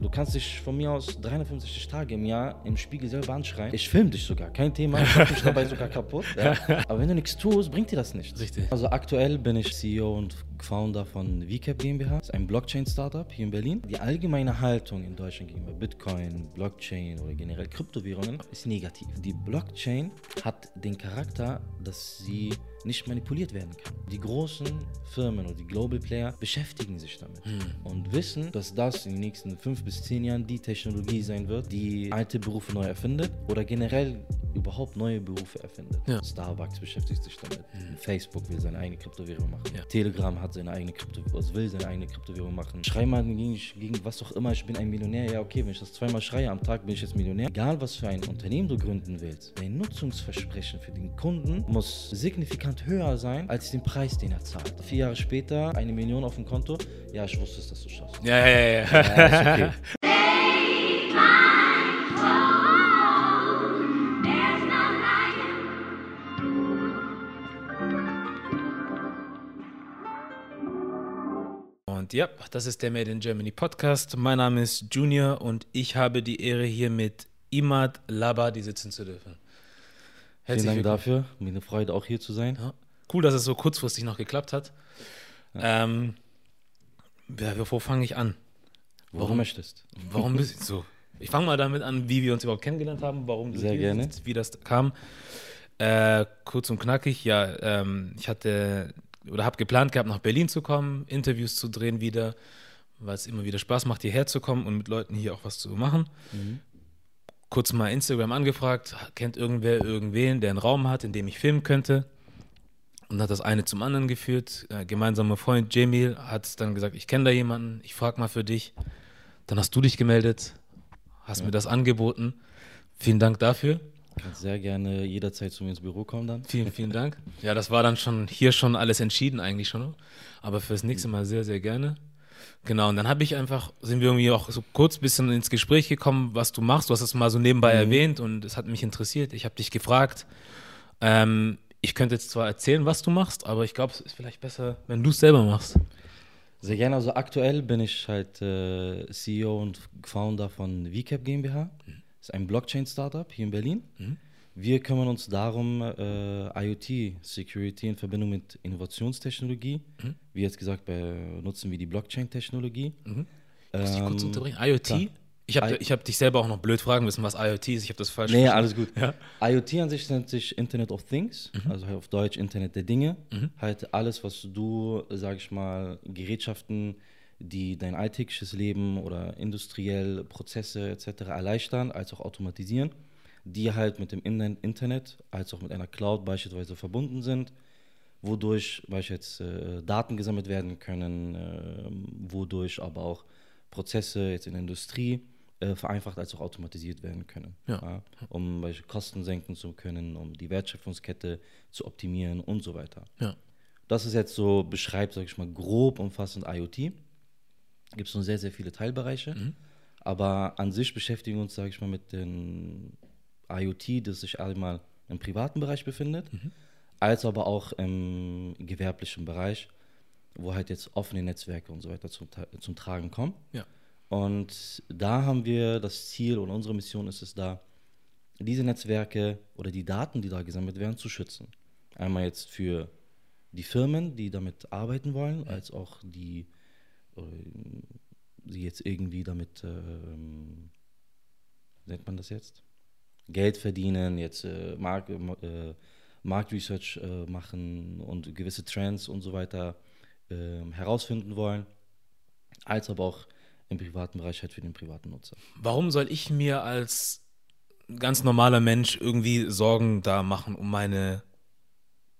Du kannst dich von mir aus 365 Tage im Jahr im Spiegel selber anschreien. Ich filme dich sogar, kein Thema. Ich mach mich dabei sogar kaputt. Ja. Aber wenn du nichts tust, bringt dir das nichts. Richtig. Also aktuell bin ich CEO und Founder von VCAP GmbH. Das ist ein Blockchain-Startup hier in Berlin. Die allgemeine Haltung in Deutschland gegenüber Bitcoin, Blockchain oder generell Kryptowährungen ist negativ. Die Blockchain hat den Charakter, dass sie nicht manipuliert werden kann. Die großen Firmen oder die Global Player beschäftigen sich damit und wissen, dass das in den nächsten fünf bis zehn Jahren die Technologie sein wird, die alte Berufe neu erfindet oder generell überhaupt neue Berufe erfindet. Ja. Starbucks beschäftigt sich damit. Facebook will seine eigene Kryptowährung machen. Ja. Telegram hat seine eigene Kryptowährung, also will seine eigene Kryptowährung machen. Schrei mal gegen, gegen was auch immer, ich bin ein Millionär. Ja, okay, wenn ich das zweimal schreie am Tag, bin ich jetzt Millionär. Egal, was für ein Unternehmen du gründen willst, dein Nutzungsversprechen für den Kunden muss signifikant höher sein als den Preis, den er zahlt. Vier Jahre später, eine Million auf dem Konto. Ja, ich wusste es, dass du schaffst. Ja, ja, ja. ja. Ja, ist okay. Und ja, das ist der Made in Germany Podcast. Mein Name ist Junior und ich habe die Ehre, hier mit Imad Labadi sitzen zu dürfen. Vielen Dank dafür. Mir eine Freude, auch hier zu sein. Ja. Cool, dass es so kurzfristig noch geklappt hat. Ähm, ja, wo fange ich an? Wo du möchtest. Warum bist du so? Ich fange mal damit an, wie wir uns überhaupt kennengelernt haben, warum du Sehr hier gerne. sitzt, wie das kam. Äh, kurz und knackig, ja, ähm, ich hatte oder habe geplant gehabt, nach Berlin zu kommen, Interviews zu drehen wieder, weil es immer wieder Spaß macht, hierher zu kommen und mit Leuten hier auch was zu machen. Kurz mal Instagram angefragt, kennt irgendwer irgendwen, der einen Raum hat, in dem ich filmen könnte. Und hat das eine zum anderen geführt. Äh, gemeinsamer Freund Jamil hat dann gesagt, ich kenne da jemanden, ich frage mal für dich. Dann hast du dich gemeldet, hast mir das angeboten. Vielen Dank dafür. Kannst sehr gerne jederzeit zu mir ins Büro kommen dann. Vielen, vielen Dank. Ja, das war dann schon hier schon alles entschieden eigentlich schon. Aber fürs nächste Mal sehr, sehr gerne. Genau, und dann habe ich einfach, sind wir irgendwie auch so kurz ein bisschen ins Gespräch gekommen, was du machst. Du hast es mal so nebenbei erwähnt und es hat mich interessiert. Ich habe dich gefragt. Ähm, ich könnte jetzt zwar erzählen, was du machst, aber ich glaube, es ist vielleicht besser, wenn du es selber machst. Sehr gerne. Also aktuell bin ich halt äh, CEO und Founder von VCAP GmbH. Das ist ein Blockchain-Startup hier in Berlin. Wir kümmern uns darum, äh, IoT-Security in Verbindung mit Innovationstechnologie. Wie jetzt gesagt, benutzen wir die Blockchain-Technologie. Muss ich kurz Ähm, unterbrechen? IoT? klar. Ich habe ich hab dich selber auch noch blöd fragen müssen, was IoT ist. Ich habe das falsch Nee, verstanden. alles gut. Ja. IoT an sich nennt sich Internet of Things, also halt auf Deutsch Internet der Dinge. Halt alles, was du, sag ich mal, Gerätschaften, die dein alltägliches Leben oder industriell Prozesse etc. erleichtern, als auch automatisieren, die halt mit dem In- Internet als auch mit einer Cloud beispielsweise verbunden sind, wodurch beispielsweise äh, Daten gesammelt werden können, äh, wodurch aber auch Prozesse jetzt in der Industrie äh, vereinfacht als auch automatisiert werden können. Ja. um welche Kosten senken zu können, um die Wertschöpfungskette zu optimieren und so weiter. Ja. Das ist jetzt so, beschreibt, sag ich mal, grob umfassend IoT. Gibt es schon sehr, sehr viele Teilbereiche. Aber an sich beschäftigen wir uns, sage ich mal, mit dem IoT, das sich einmal im privaten Bereich befindet, als aber auch im gewerblichen Bereich, wo halt jetzt offene Netzwerke und so weiter zum, zum Tragen kommen. Ja. Und da haben wir das Ziel und unsere Mission ist es da, diese Netzwerke oder die Daten, die da gesammelt werden, zu schützen. Einmal jetzt für die Firmen, die damit arbeiten wollen, als auch die, äh, die jetzt irgendwie damit, wie nennt man das jetzt? Geld verdienen, jetzt äh, Mark, äh, Marktresearch äh, machen und gewisse Trends und so weiter ähm, herausfinden wollen, als aber auch im privaten Bereich halt für den privaten Nutzer. Warum soll ich mir als ganz normaler Mensch irgendwie Sorgen da machen um meine,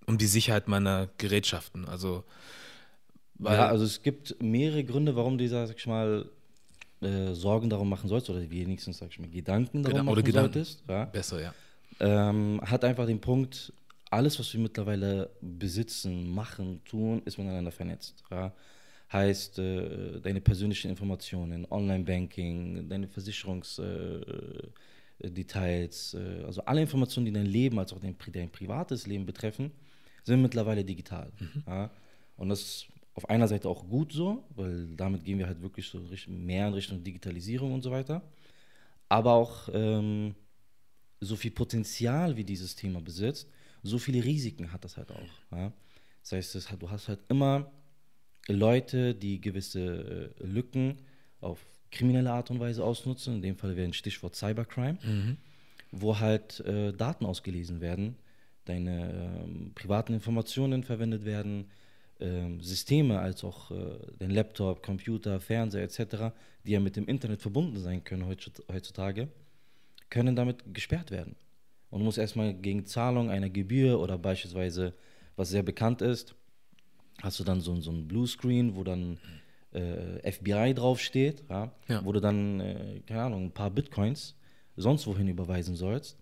um die Sicherheit meiner Gerätschaften? Also, weil, ja, also es gibt mehrere Gründe, warum du, sag ich mal, äh, Sorgen darum machen sollst oder wenigstens, sag ich mal, Gedanken darum Gedan- machen oder Gedanken. solltest. Ja. besser, ja. ähm, hat einfach den Punkt, alles, was wir mittlerweile besitzen, machen, tun, ist miteinander vernetzt. Ja? Heißt, äh, deine persönlichen Informationen, Online-Banking, deine Versicherungsdetails, äh, Details, äh, also alle Informationen, die dein Leben als auch dein, dein privates Leben betreffen, sind mittlerweile digital. Ja? Und das auf einer Seite auch gut so, weil damit gehen wir halt wirklich so mehr in Richtung Digitalisierung und so weiter. Aber auch ähm, so viel Potenzial, wie dieses Thema besitzt, so viele Risiken hat das halt auch. Ja? Das heißt, du hast halt immer Leute, die gewisse äh, Lücken auf kriminelle Art und Weise ausnutzen. In dem Fall wäre ein Stichwort Cybercrime, wo halt äh, Daten ausgelesen werden, deine ähm, privaten Informationen verwendet werden, Systeme als auch äh, dein Laptop, Computer, Fernseher etc., die ja mit dem Internet verbunden sein können heutzu- heutzutage, können damit gesperrt werden. Und du musst erstmal gegen Zahlung einer Gebühr oder beispielsweise, was sehr bekannt ist, hast du dann so, so ein Bluescreen, wo dann äh, FBI draufsteht, ja, Ja. wo du dann, äh, keine Ahnung, ein paar Bitcoins sonst wohin überweisen sollst.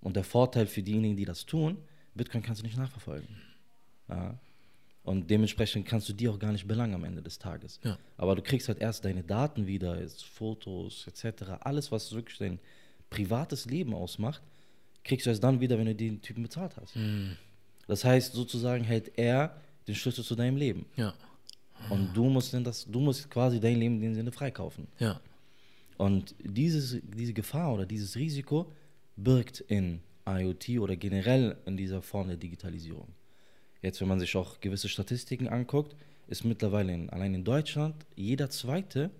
Und der Vorteil für diejenigen, die das tun, Bitcoin kannst du nicht nachverfolgen. Ja. Und dementsprechend kannst du die auch gar nicht belangen am Ende des Tages. Ja. Aber du kriegst halt erst deine Daten wieder, jetzt Fotos etc., alles, was wirklich dein privates Leben ausmacht, kriegst du erst dann wieder, wenn du den Typen bezahlt hast. Das heißt, sozusagen hält er den Schlüssel zu deinem Leben. Ja. Und du musst dann das, du musst quasi dein Leben in dem Sinne freikaufen. Ja. Und dieses, diese Gefahr oder dieses Risiko birgt in IoT oder generell in dieser Form der Digitalisierung. Jetzt, wenn man sich auch gewisse Statistiken anguckt, ist mittlerweile in, allein in Deutschland jeder Zweite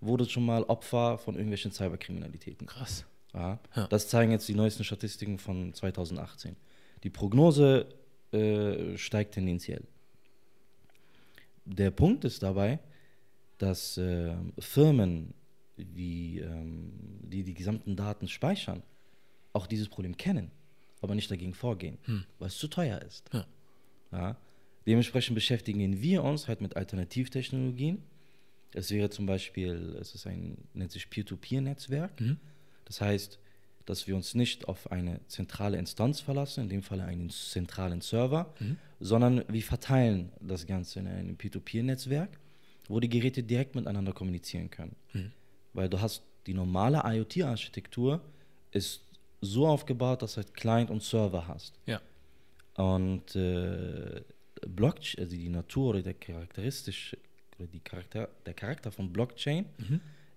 wurde schon mal Opfer von irgendwelchen Cyberkriminalitäten. Krass. Ja. Das zeigen jetzt die neuesten Statistiken von 2018. Die Prognose äh, steigt tendenziell. Der Punkt ist dabei, dass äh, Firmen, wie, ähm, die die gesamten Daten speichern, auch dieses Problem kennen, aber nicht dagegen vorgehen, weil es zu teuer ist. Ja. Ja. Dementsprechend beschäftigen wir uns halt mit Alternativtechnologien. Es wäre zum Beispiel, es ist ein, nennt sich Peer-to-Peer-Netzwerk. Das heißt, dass wir uns nicht auf eine zentrale Instanz verlassen, in dem Fall einen zentralen Server, sondern wir verteilen das Ganze in einem Peer-to-Peer-Netzwerk, wo die Geräte direkt miteinander kommunizieren können. Weil du hast die normale IoT-Architektur ist so aufgebaut, dass du halt Client und Server hast. Ja. Und äh, Blockchain, also die Natur oder der charakteristisch oder die Charakter, der Charakter von Blockchain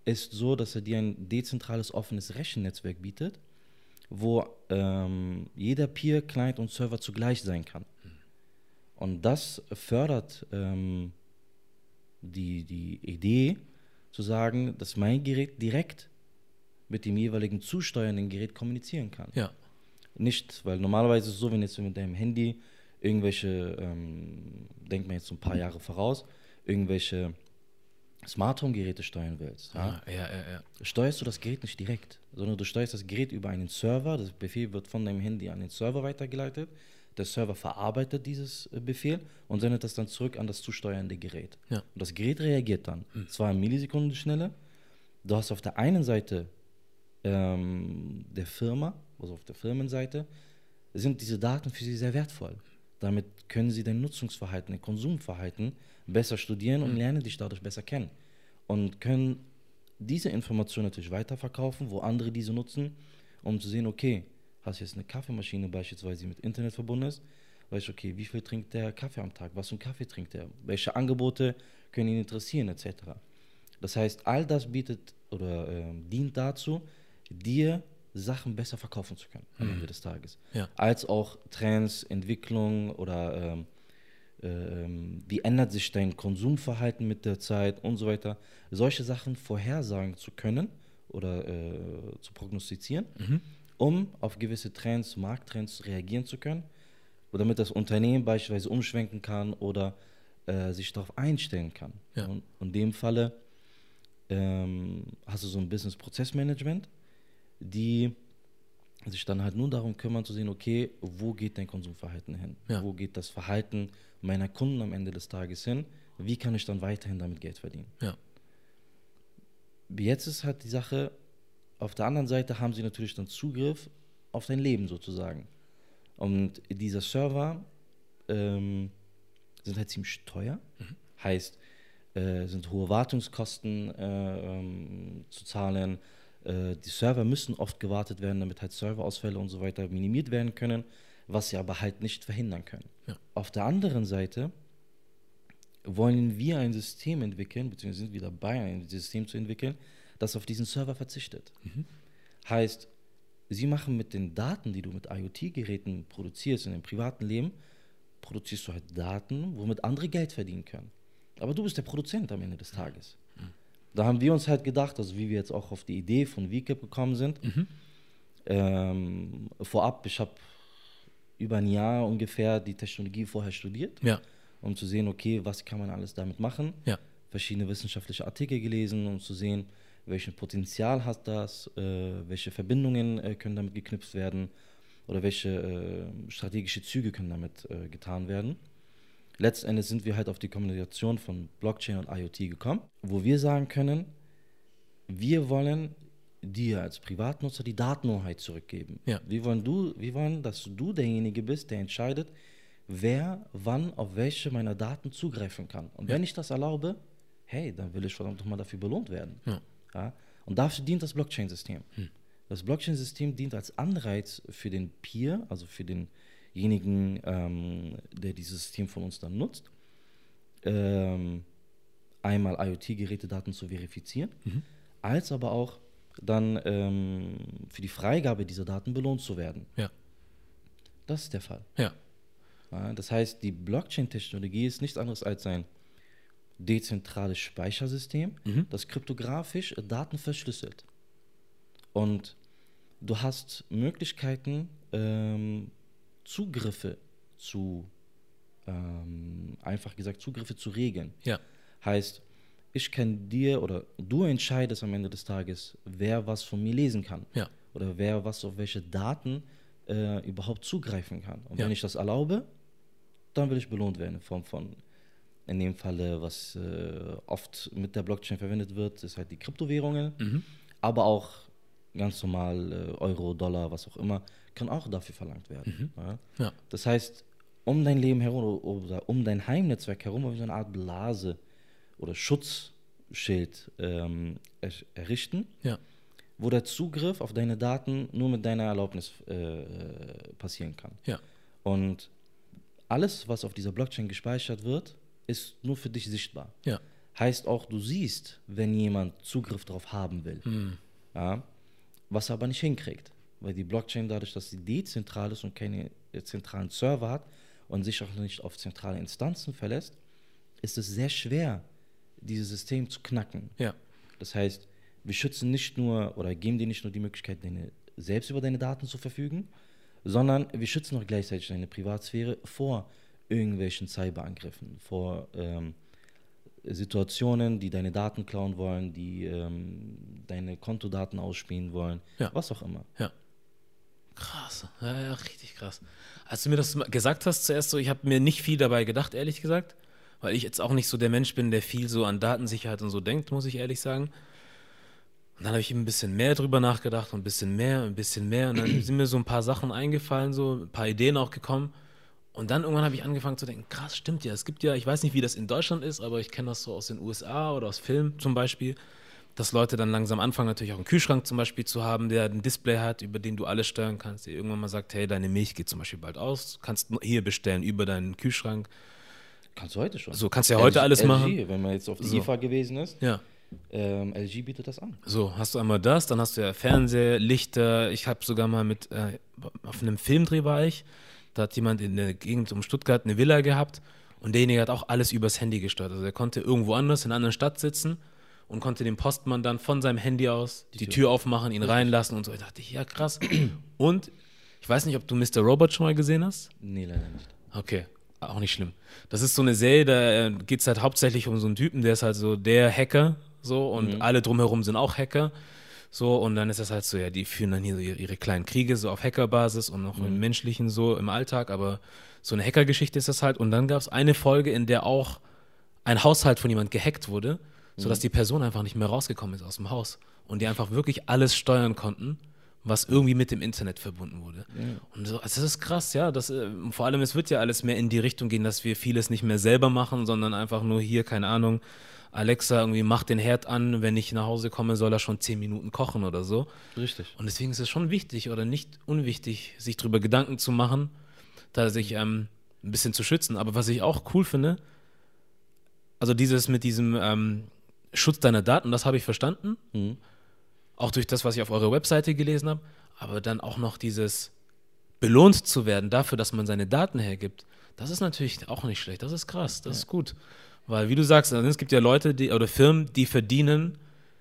ist so, dass er dir ein dezentrales offenes Rechennetzwerk bietet, wo ähm, jeder Peer, Client und Server zugleich sein kann. Und das fördert ähm, die, die Idee zu sagen, dass mein Gerät direkt mit dem jeweiligen zusteuernden Gerät kommunizieren kann. Ja. Nicht, weil normalerweise ist es so, wenn jetzt mit deinem Handy irgendwelche, ähm, denk mal jetzt so ein paar Jahre voraus, irgendwelche Smart Home Geräte steuern willst, ja, Ja, ja, ja, ja. steuerst du das Gerät nicht direkt, sondern du steuerst das Gerät über einen Server. Das Befehl wird von deinem Handy an den Server weitergeleitet. Der Server verarbeitet dieses äh, Befehl und sendet das dann zurück an das zusteuernde Gerät. Und das Gerät reagiert dann. Zwar in Millisekundenschnelle. Du hast auf der einen Seite ähm, der Firma, also auf der Firmenseite, sind diese Daten für sie sehr wertvoll. Damit können sie dein Nutzungsverhalten, dein Konsumverhalten besser studieren und lernen dich dadurch besser kennen. Und können diese Informationen natürlich weiterverkaufen, wo andere diese nutzen, um zu sehen, okay, hast du jetzt eine Kaffeemaschine beispielsweise, die mit Internet verbunden ist, weißt du, okay, wie viel trinkt der Kaffee am Tag, was für einen Kaffee trinkt er, welche Angebote können ihn interessieren, etc. Das heißt, all das bietet oder ähm, dient dazu, dir Sachen besser verkaufen zu können am Ende des Tages. Ja. Als auch Trends, Entwicklung oder ähm, ähm, wie ändert sich dein Konsumverhalten mit der Zeit und so weiter. Solche Sachen vorhersagen zu können oder äh, zu prognostizieren, um auf gewisse Trends, Markttrends reagieren zu können, oder damit das Unternehmen beispielsweise umschwenken kann oder äh, sich darauf einstellen kann. Ja. Und in dem Falle ähm, hast du so ein Business-Prozessmanagement, die sich dann halt nur darum kümmern zu sehen, okay, wo geht dein Konsumverhalten hin? Ja. Wo geht das Verhalten meiner Kunden am Ende des Tages hin? Wie kann ich dann weiterhin damit Geld verdienen? Ja. Jetzt ist halt die Sache, auf der anderen Seite haben sie natürlich dann Zugriff auf dein Leben sozusagen. Und dieser Server ähm, sind halt ziemlich teuer. Heißt, äh, sind hohe Wartungskosten äh, ähm, zu zahlen. Äh, die Server müssen oft gewartet werden, damit halt Serverausfälle und so weiter minimiert werden können, was sie aber halt nicht verhindern können. Ja. Auf der anderen Seite wollen wir ein System entwickeln, beziehungsweise sind wir dabei, ein System zu entwickeln, das auf diesen Server verzichtet. Heißt, sie machen mit den Daten, die du mit IoT-Geräten produzierst in dem privaten Leben, produzierst du halt Daten, womit andere Geld verdienen können. Aber du bist der Produzent am Ende des Tages. Da haben wir uns halt gedacht, also wie wir jetzt auch auf die Idee von VCAP gekommen sind, ähm, vorab, ich habe über ein Jahr ungefähr die Technologie vorher studiert, Ja, um zu sehen, okay, was kann man alles damit machen. ja, Verschiedene wissenschaftliche Artikel gelesen, um zu sehen, welchen Potenzial hat das, äh, welche Verbindungen äh, können damit geknüpft werden oder welche äh, strategische Züge können damit äh, getan werden. Letztendlich sind wir halt auf die Kombination von Blockchain und IoT gekommen, wo wir sagen können, wir wollen dir als Privatnutzer die Datenhoheit zurückgeben. Ja. Wir, wollen du, wir wollen, dass du derjenige bist, der entscheidet, wer wann auf welche meiner Daten zugreifen kann. Und wenn ich das erlaube, hey, dann will ich verdammt nochmal dafür belohnt werden. Ja. Ja? Und dafür dient das Blockchain-System. Das Blockchain-System dient als Anreiz für den Peer, also für denjenigen, ähm, der dieses System von uns dann nutzt, ähm, einmal IoT-Gerätedaten zu verifizieren, als aber auch dann ähm, für die Freigabe dieser Daten belohnt zu werden. ja, Das ist der Fall. ja, Ja, das heißt, die Blockchain-Technologie ist nichts anderes als ein dezentrales Speichersystem, das kryptografisch Daten verschlüsselt. Und du hast Möglichkeiten, ähm, Zugriffe zu, ähm, einfach gesagt, Zugriffe zu regeln. ja, Heißt, ich kann dir oder du entscheidest am Ende des Tages, wer was von mir lesen kann. Ja. Oder wer was auf welche Daten äh, überhaupt zugreifen kann. Und Ja. wenn ich das erlaube, dann will ich belohnt werden in Form von, in dem Falle, was äh, oft mit der Blockchain verwendet wird, ist halt die Kryptowährungen. Mhm. Aber auch ganz normal äh, Euro, Dollar, was auch immer, kann auch dafür verlangt werden. Ja? Mhm. ja, Das heißt, um dein Leben herum oder um dein Heimnetzwerk herum, habe ich so eine Art Blase oder Schutzschild ähm, er errichten, ja, wo der Zugriff auf deine Daten nur mit deiner Erlaubnis äh, passieren kann. ja, Und alles, was auf dieser Blockchain gespeichert wird, ist nur für dich sichtbar. ja, Heißt auch, du siehst, wenn jemand Zugriff darauf haben will. Ja, was er aber nicht hinkriegt. Weil die Blockchain, dadurch, dass sie dezentral ist und keine äh, zentralen Server hat und sich auch nicht auf zentrale Instanzen verlässt, ist es sehr schwer, dieses System zu knacken. ja, Das heißt, wir schützen nicht nur oder geben dir nicht nur die Möglichkeit, deine, selbst über deine Daten zu verfügen, sondern wir schützen auch gleichzeitig deine Privatsphäre vor irgendwelchen Cyberangriffen, vor ähm, Situationen, die deine Daten klauen wollen, die ähm, deine Kontodaten ausspielen wollen, Ja. was auch immer. ja. Krass, ja, ja, richtig krass. Als du mir das gesagt hast zuerst so, ich habe mir nicht viel dabei gedacht, ehrlich gesagt, weil ich jetzt auch nicht so der Mensch bin, der viel so an Datensicherheit und so denkt, muss ich ehrlich sagen. Und dann habe ich ein bisschen mehr drüber nachgedacht und ein bisschen mehr, ein bisschen mehr. Und dann sind mir so ein paar Sachen eingefallen, so ein paar Ideen auch gekommen. Und dann irgendwann habe ich angefangen zu denken, krass, stimmt ja. Es gibt ja, ich weiß nicht, wie das in Deutschland ist, aber ich kenne das so aus den USA oder aus Filmen zum Beispiel, dass Leute dann langsam anfangen, natürlich auch einen Kühlschrank zum Beispiel zu haben, der ein Display hat, über den du alles steuern kannst, der irgendwann mal sagt, hey, deine Milch geht zum Beispiel bald aus, kannst hier bestellen über deinen Kühlschrank. Kannst du heute schon. So, kannst ja heute alles LG, machen. Wenn man jetzt auf die So. IFA gewesen ist, Ja. ähm, LG bietet das an. So, hast du einmal das, dann hast du ja Fernseher, Lichter. Ich habe sogar mal mit, äh, auf einem Filmdreh war ich, da hat jemand in der Gegend um Stuttgart eine Villa gehabt und derjenige hat auch alles übers Handy gesteuert. Also er konnte irgendwo anders in einer anderen Stadt sitzen und konnte dem Postmann dann von seinem Handy aus die, Tür. aufmachen, ihn reinlassen und so. Ich dachte, ja krass. Und ich weiß nicht, ob du Mr. Robot schon mal gesehen hast. Nee, leider nicht. Okay, auch nicht schlimm. Das ist so eine Serie, da geht es halt hauptsächlich um so einen Typen, der ist halt so der Hacker, so, und alle drumherum sind auch Hacker. So, und dann ist das halt so, ja, die führen dann hier so ihre, kleinen Kriege so auf Hackerbasis und noch im menschlichen so im Alltag, aber so eine Hackergeschichte ist das halt. Und dann gab es eine Folge, in der auch ein Haushalt von jemand gehackt wurde, sodass die Person einfach nicht mehr rausgekommen ist aus dem Haus. Und die einfach wirklich alles steuern konnten, was irgendwie mit dem Internet verbunden wurde. Und so, also das ist krass, ja. Das, äh, vor allem, es wird ja alles mehr in die Richtung gehen, dass wir vieles nicht mehr selber machen, sondern einfach nur hier, keine Ahnung, Alexa irgendwie macht den Herd an, wenn ich nach Hause komme, soll er schon zehn Minuten kochen oder so. Richtig. Und deswegen ist es schon wichtig oder nicht unwichtig, sich darüber Gedanken zu machen, da sich ähm, ein bisschen zu schützen. Aber was ich auch cool finde, also dieses mit diesem ähm, Schutz deiner Daten, das habe ich verstanden. Mhm. Auch durch das, was ich auf eurer Webseite gelesen habe. Aber dann auch noch dieses belohnt zu werden dafür, dass man seine Daten hergibt, das ist natürlich auch nicht schlecht. Das ist krass, das ist gut. Weil, wie du sagst, es gibt ja Leute die, oder Firmen, die verdienen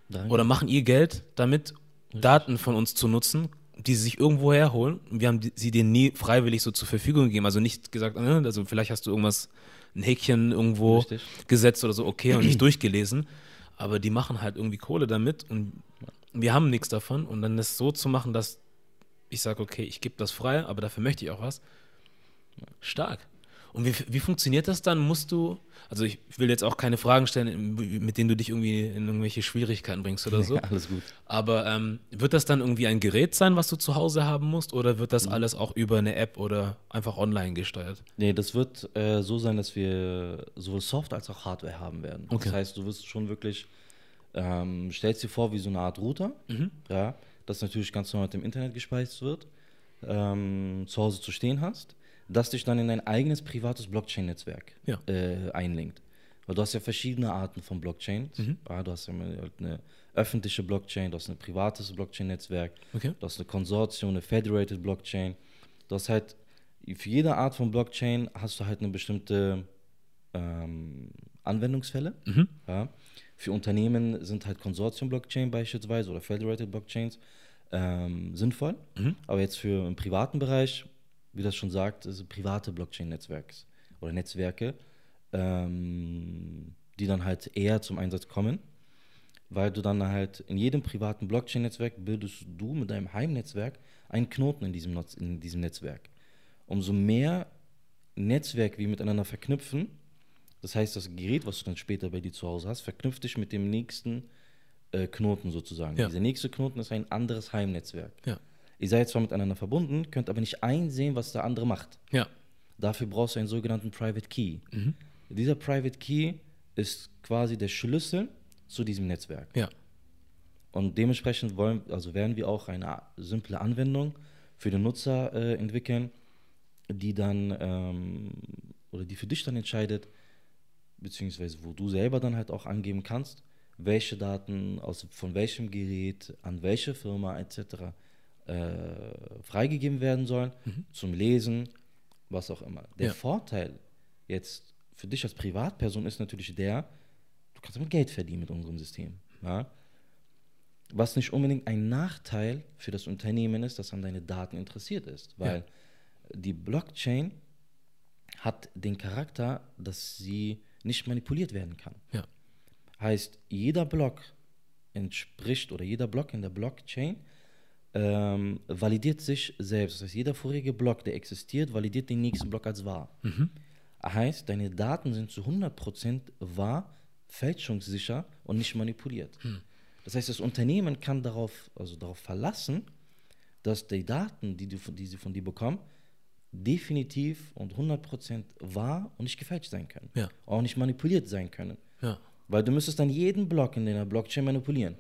Danke. oder machen ihr Geld damit, Daten von uns zu nutzen, die sie sich irgendwo herholen. Wir haben die, sie denen nie freiwillig so zur Verfügung gegeben. Also nicht gesagt, äh, also vielleicht hast du irgendwas, ein Häkchen irgendwo Richtig. gesetzt oder so, okay, und nicht durchgelesen. Aber die machen halt irgendwie Kohle damit und wir haben nichts davon. Und dann das so zu machen, dass ich sage, okay, ich gebe das frei, aber dafür möchte ich auch was. Stark. Und wie, wie funktioniert das dann? Musst du, also ich will jetzt auch keine Fragen stellen, mit denen du dich irgendwie in irgendwelche Schwierigkeiten bringst oder so. Alles gut. Aber ähm, wird das dann irgendwie ein Gerät sein, was du zu Hause haben musst, oder wird das Mhm. alles auch über eine App oder einfach online gesteuert? Nee, das wird äh, so sein, dass wir sowohl Software als auch Hardware haben werden. Okay. Das heißt, du wirst schon wirklich, ähm, stellst dir vor wie so eine Art Router, Mhm. ja, das natürlich ganz normal im Internet gespeist wird, ähm, zu Hause zu stehen hast, das dich dann in dein eigenes privates Blockchain-Netzwerk Ja. äh, einlinkt. Weil du hast ja verschiedene Arten von Blockchains. Mhm. Ja, du hast ja halt eine öffentliche Blockchain, du hast ein privates Blockchain-Netzwerk, Okay. du hast eine Konsortium, eine Federated Blockchain. Du hast halt, für jede Art von Blockchain hast du halt eine bestimmte ähm, Anwendungsfälle. Mhm. Ja. Für Unternehmen sind halt Konsortium-Blockchain beispielsweise oder Federated Blockchains ähm, sinnvoll. Mhm. Aber jetzt für im privaten Bereich, wie das schon sagt, ist private Blockchain-Netzwerks oder Netzwerke, ähm, die dann halt eher zum Einsatz kommen, weil du dann halt in jedem privaten Blockchain-Netzwerk bildest du mit deinem Heimnetzwerk einen Knoten in diesem, in diesem Netzwerk. Umso mehr Netzwerk wir miteinander verknüpfen, das heißt, das Gerät, was du dann später bei dir zu Hause hast, verknüpft dich mit dem nächsten äh, Knoten sozusagen. Ja. Dieser nächste Knoten ist ein anderes Heimnetzwerk. Ja. Ihr seid zwar miteinander verbunden, könnt aber nicht einsehen, was der andere macht. Ja. Dafür brauchst du einen sogenannten Private Key. Mhm. Dieser Private Key ist quasi der Schlüssel zu diesem Netzwerk. Ja. Und dementsprechend wollen, also werden wir auch eine simple Anwendung für den Nutzer äh, entwickeln, die dann ähm, oder die für dich dann entscheidet, beziehungsweise wo du selber dann halt auch angeben kannst, welche Daten aus von welchem Gerät an welche Firma etc. Äh, freigegeben werden sollen zum Lesen, was auch immer. Der Ja. Vorteil jetzt für dich als Privatperson ist natürlich der, du kannst damit Geld verdienen mit unserem System. Ja? Was nicht unbedingt ein Nachteil für das Unternehmen ist, das an deine Daten interessiert ist. Weil die Blockchain hat den Charakter, dass sie nicht manipuliert werden kann. Ja. Heißt, jeder Block entspricht oder jeder Block in der Blockchain ähm, validiert sich selbst. Das heißt, jeder vorherige Block, der existiert, validiert den nächsten Block als wahr. Heißt, deine Daten sind zu 100% wahr, fälschungssicher und nicht manipuliert. Das heißt, das Unternehmen kann darauf, also darauf verlassen, dass die Daten, die, du, die sie von dir bekommen, definitiv und 100% wahr und nicht gefälscht sein können. Ja. Auch nicht manipuliert sein können. Ja. Weil du müsstest dann jeden Block in deiner Blockchain manipulieren.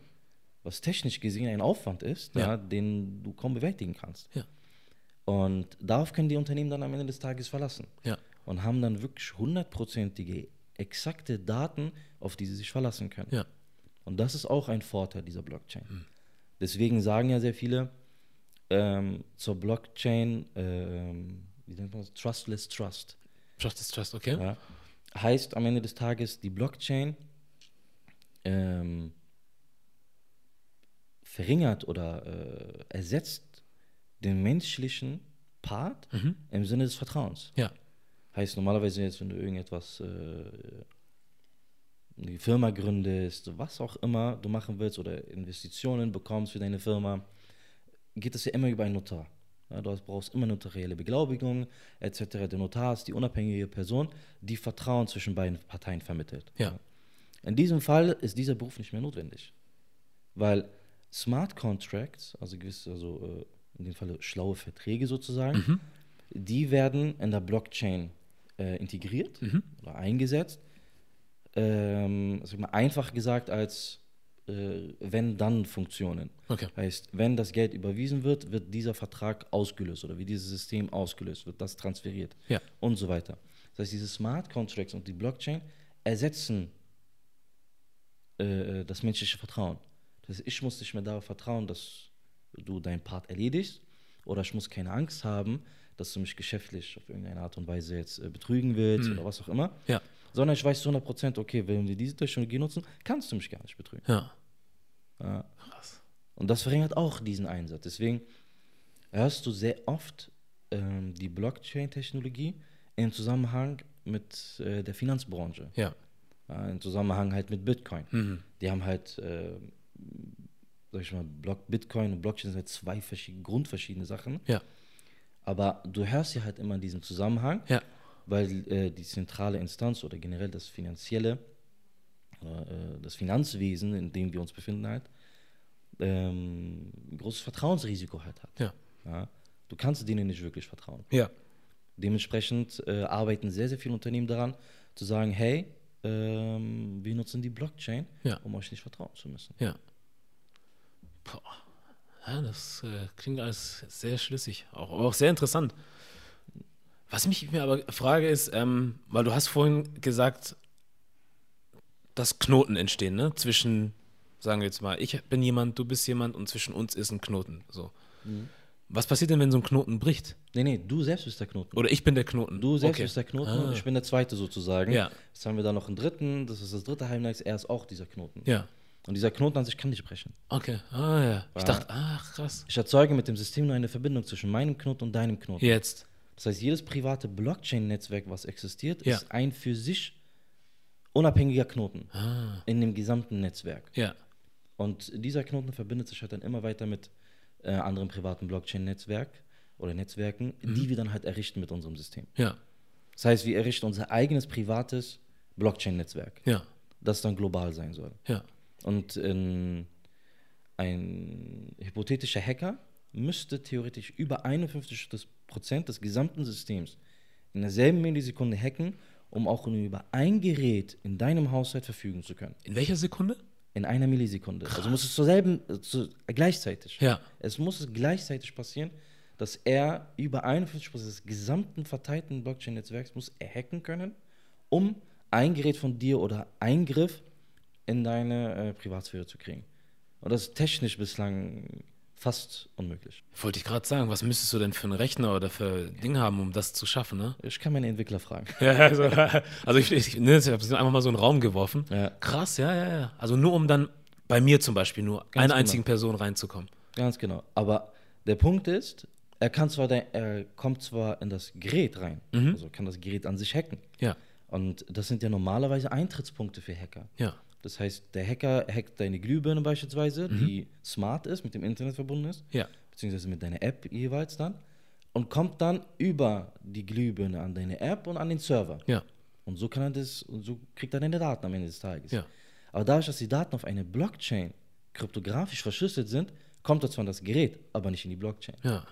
Was technisch gesehen ein Aufwand ist, Ja. ja. den du kaum bewältigen kannst. Ja. Und darauf können die Unternehmen dann am Ende des Tages verlassen. Und haben dann wirklich hundertprozentige, exakte Daten, auf die sie sich verlassen können. Und das ist auch ein Vorteil dieser Blockchain. Deswegen sagen ja sehr viele ähm, zur Blockchain, ähm, wie nennt man das? Trustless Trust. Trust is Trust, okay? Heißt am Ende des Tages, die Blockchain ähm, verringert oder äh, ersetzt den menschlichen Part Mhm. im Sinne des Vertrauens. Ja. Heißt normalerweise jetzt, wenn du irgendetwas, äh, eine Firma gründest, was auch immer du machen willst oder Investitionen bekommst für deine Firma, geht es ja immer über einen Notar. Ja, du brauchst immer notarielle Beglaubigung etc. Der Notar ist die unabhängige Person, die Vertrauen zwischen beiden Parteien vermittelt. Ja. In diesem Fall ist dieser Beruf nicht mehr notwendig, weil Smart Contracts, also gewisse, also äh, in dem Falle schlaue Verträge sozusagen, die werden in der Blockchain äh, integriert oder eingesetzt. Ähm, sag mal, einfach gesagt als äh, Wenn-Dann-Funktionen. Okay. Heißt, wenn das Geld überwiesen wird, wird dieser Vertrag ausgelöst oder wird dieses System ausgelöst, wird das transferiert Ja. und so weiter. Das heißt, diese Smart Contracts und die Blockchain ersetzen äh, das menschliche Vertrauen. Das heißt, ich muss nicht mehr darauf vertrauen, dass du deinen Part erledigst oder ich muss keine Angst haben, dass du mich geschäftlich auf irgendeine Art und Weise jetzt äh, betrügen willst oder was auch immer. Ja. Sondern ich weiß zu 100 Prozent, okay, wenn wir diese Technologie nutzen, kannst du mich gar nicht betrügen. Ja. Ja. Krass. Und das verringert auch diesen Einsatz. Deswegen hörst du sehr oft ähm, die Blockchain-Technologie im Zusammenhang mit äh, der Finanzbranche. Ja. Ja, Im Zusammenhang halt mit Bitcoin. Mhm. Die haben halt, äh, sag ich mal, Block, Bitcoin und Blockchain sind halt zwei verschiedene, grundverschiedene Sachen. Ja. Aber du hörst ja halt immer diesen Zusammenhang, Ja. weil äh, die zentrale Instanz oder generell das finanzielle, äh, das Finanzwesen, in dem wir uns befinden, halt, ähm, ein großes Vertrauensrisiko halt hat. Ja. Ja? Du kannst denen nicht wirklich vertrauen. Ja. Dementsprechend äh, arbeiten sehr, sehr viele Unternehmen daran, zu sagen, hey, ähm, wir nutzen die Blockchain, Ja. um euch nicht vertrauen zu müssen. Ja. Ja, das äh, klingt alles sehr schlüssig, auch, aber auch sehr interessant. Was mich mir aber frage ist, ähm, weil du hast vorhin gesagt, dass Knoten entstehen, ne? Zwischen, sagen wir jetzt mal, ich bin jemand, du bist jemand und zwischen uns ist ein Knoten. So. Mhm. Was passiert denn, wenn so ein Knoten bricht? Nee, nee, du selbst bist der Knoten. Oder ich bin der Knoten. Du selbst Okay. bist der Knoten Ah. und ich bin der Zweite sozusagen. Ja. Jetzt haben wir da noch einen dritten, das ist das dritte Heimlex, er ist auch dieser Knoten. Ja. Und dieser Knoten an sich kann nicht brechen. Okay. Ah ja. Ich dachte, ach krass. Ich erzeuge mit dem System nur eine Verbindung zwischen meinem Knoten und deinem Knoten. Jetzt. Das heißt, jedes private Blockchain-Netzwerk, was existiert, Ja. ist ein für sich unabhängiger Knoten Ah. in dem gesamten Netzwerk. Ja. Und dieser Knoten verbindet sich halt dann immer weiter mit äh, anderen privaten Blockchain-Netzwerk oder Netzwerken, Mhm. die wir dann halt errichten mit unserem System. Ja. Das heißt, wir errichten unser eigenes privates Blockchain-Netzwerk, Ja. das das dann global sein soll. Ja. Und ähm, ein hypothetischer Hacker müsste theoretisch über 51 des- Prozent des gesamten Systems in derselben Millisekunde hacken, um auch über ein Gerät in deinem Haushalt verfügen zu können. In welcher Sekunde? In einer Millisekunde. Also muss es zur selben, äh, zu, gleichzeitig. Ja. Es muss es gleichzeitig passieren, dass er über 51 Prozent des gesamten verteilten Blockchain-Netzwerks muss er hacken können, um ein Gerät von dir oder Eingriff in deine äh, Privatsphäre zu kriegen. Und das ist technisch bislang fast unmöglich. Wollte ich gerade sagen, was müsstest du denn für einen Rechner oder für ein Ding haben, um das zu schaffen, ne? Ich kann meine Entwickler fragen. Ja, also, also ich, ich, ne, ich habe einfach mal so einen Raum geworfen. Ja. Krass, ja, ja, ja. Also nur um dann bei mir zum Beispiel nur Ganz einer genau. einzigen Person reinzukommen. Ganz genau. Aber der Punkt ist, er kann zwar, dein, er kommt zwar in das Gerät rein, also kann das Gerät an sich hacken. Ja, Und das sind ja normalerweise Eintrittspunkte für Hacker. ja, Das heißt, der Hacker hackt deine Glühbirne beispielsweise, die smart ist, mit dem Internet verbunden ist, ja, beziehungsweise mit deiner App jeweils dann, und kommt dann über die Glühbirne an deine App und an den Server. ja, Und so kann er das, und so kriegt er deine Daten am Ende des Tages. Ja. Aber dadurch, dass die Daten auf eine Blockchain kryptografisch verschlüsselt sind, kommt er zwar an das Gerät, aber nicht in die Blockchain. ja,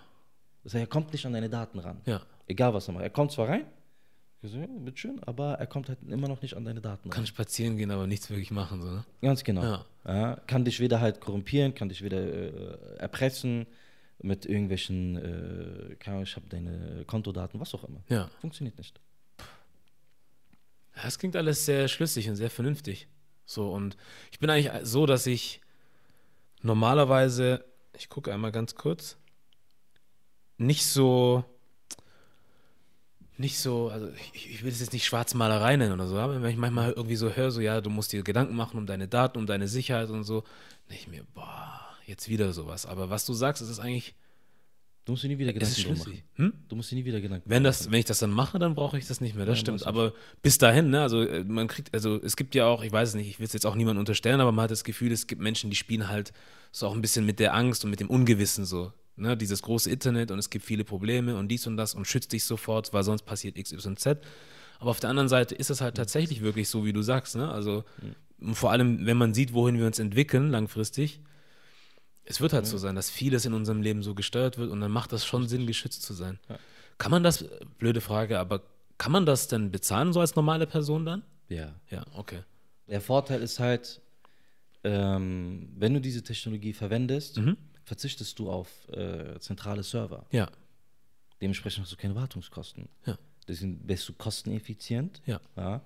Das heißt, er kommt nicht an deine Daten ran. ja. Egal was er macht. Er kommt zwar rein, ich so, ja, bitteschön, aber er kommt halt immer noch nicht an deine Daten Kann ran. spazieren gehen, aber nichts wirklich machen, so, ne? Ganz genau. Ja. Ja, kann dich weder halt korrumpieren, kann dich weder äh, erpressen mit irgendwelchen, äh, keine Ahnung, ich habe deine Kontodaten, was auch immer. Ja. Funktioniert nicht. Das klingt alles sehr schlüssig und sehr vernünftig. So, und ich bin eigentlich so, dass ich normalerweise, ich gucke einmal ganz kurz, nicht so, nicht so, also ich, ich will es jetzt nicht Schwarzmalerei nennen oder so, aber wenn ich manchmal irgendwie so höre, so, ja, du musst dir Gedanken machen um deine Daten, um deine Sicherheit und so, denke ich mir, boah, jetzt wieder sowas. Aber was du sagst, ist es eigentlich, Du musst dir nie wieder Gedanken machen. Hm? Du musst dir nie wieder Gedanken Wenn, das, machen. wenn ich das dann mache, dann brauche ich das nicht mehr. Das Ja, stimmt. Aber bis dahin, ne, also äh, man kriegt, also es gibt ja auch, ich weiß es nicht, ich will es jetzt auch niemandem unterstellen, aber man hat das Gefühl, es gibt Menschen, die spielen halt so auch ein bisschen mit der Angst und mit dem Ungewissen so. Ne, dieses große Internet und es gibt viele Probleme und dies und das und schützt dich sofort, weil sonst passiert X, Y, Z. Aber auf der anderen Seite ist es halt tatsächlich wirklich so, wie du sagst. Ne? Also und vor allem, wenn man sieht, wohin wir uns entwickeln langfristig, es wird halt so sein, dass vieles in unserem Leben so gesteuert wird und dann macht das schon Sinn, geschützt zu sein. Kann man das, blöde Frage, aber kann man das denn bezahlen, so als normale Person dann? Ja. Ja, okay. Der Vorteil ist halt, ähm, wenn du diese Technologie verwendest, Mhm. Verzichtest du auf äh, zentrale Server. Ja, Dementsprechend hast du keine Wartungskosten. ja, Deswegen bist du kosteneffizient. ja, Ja.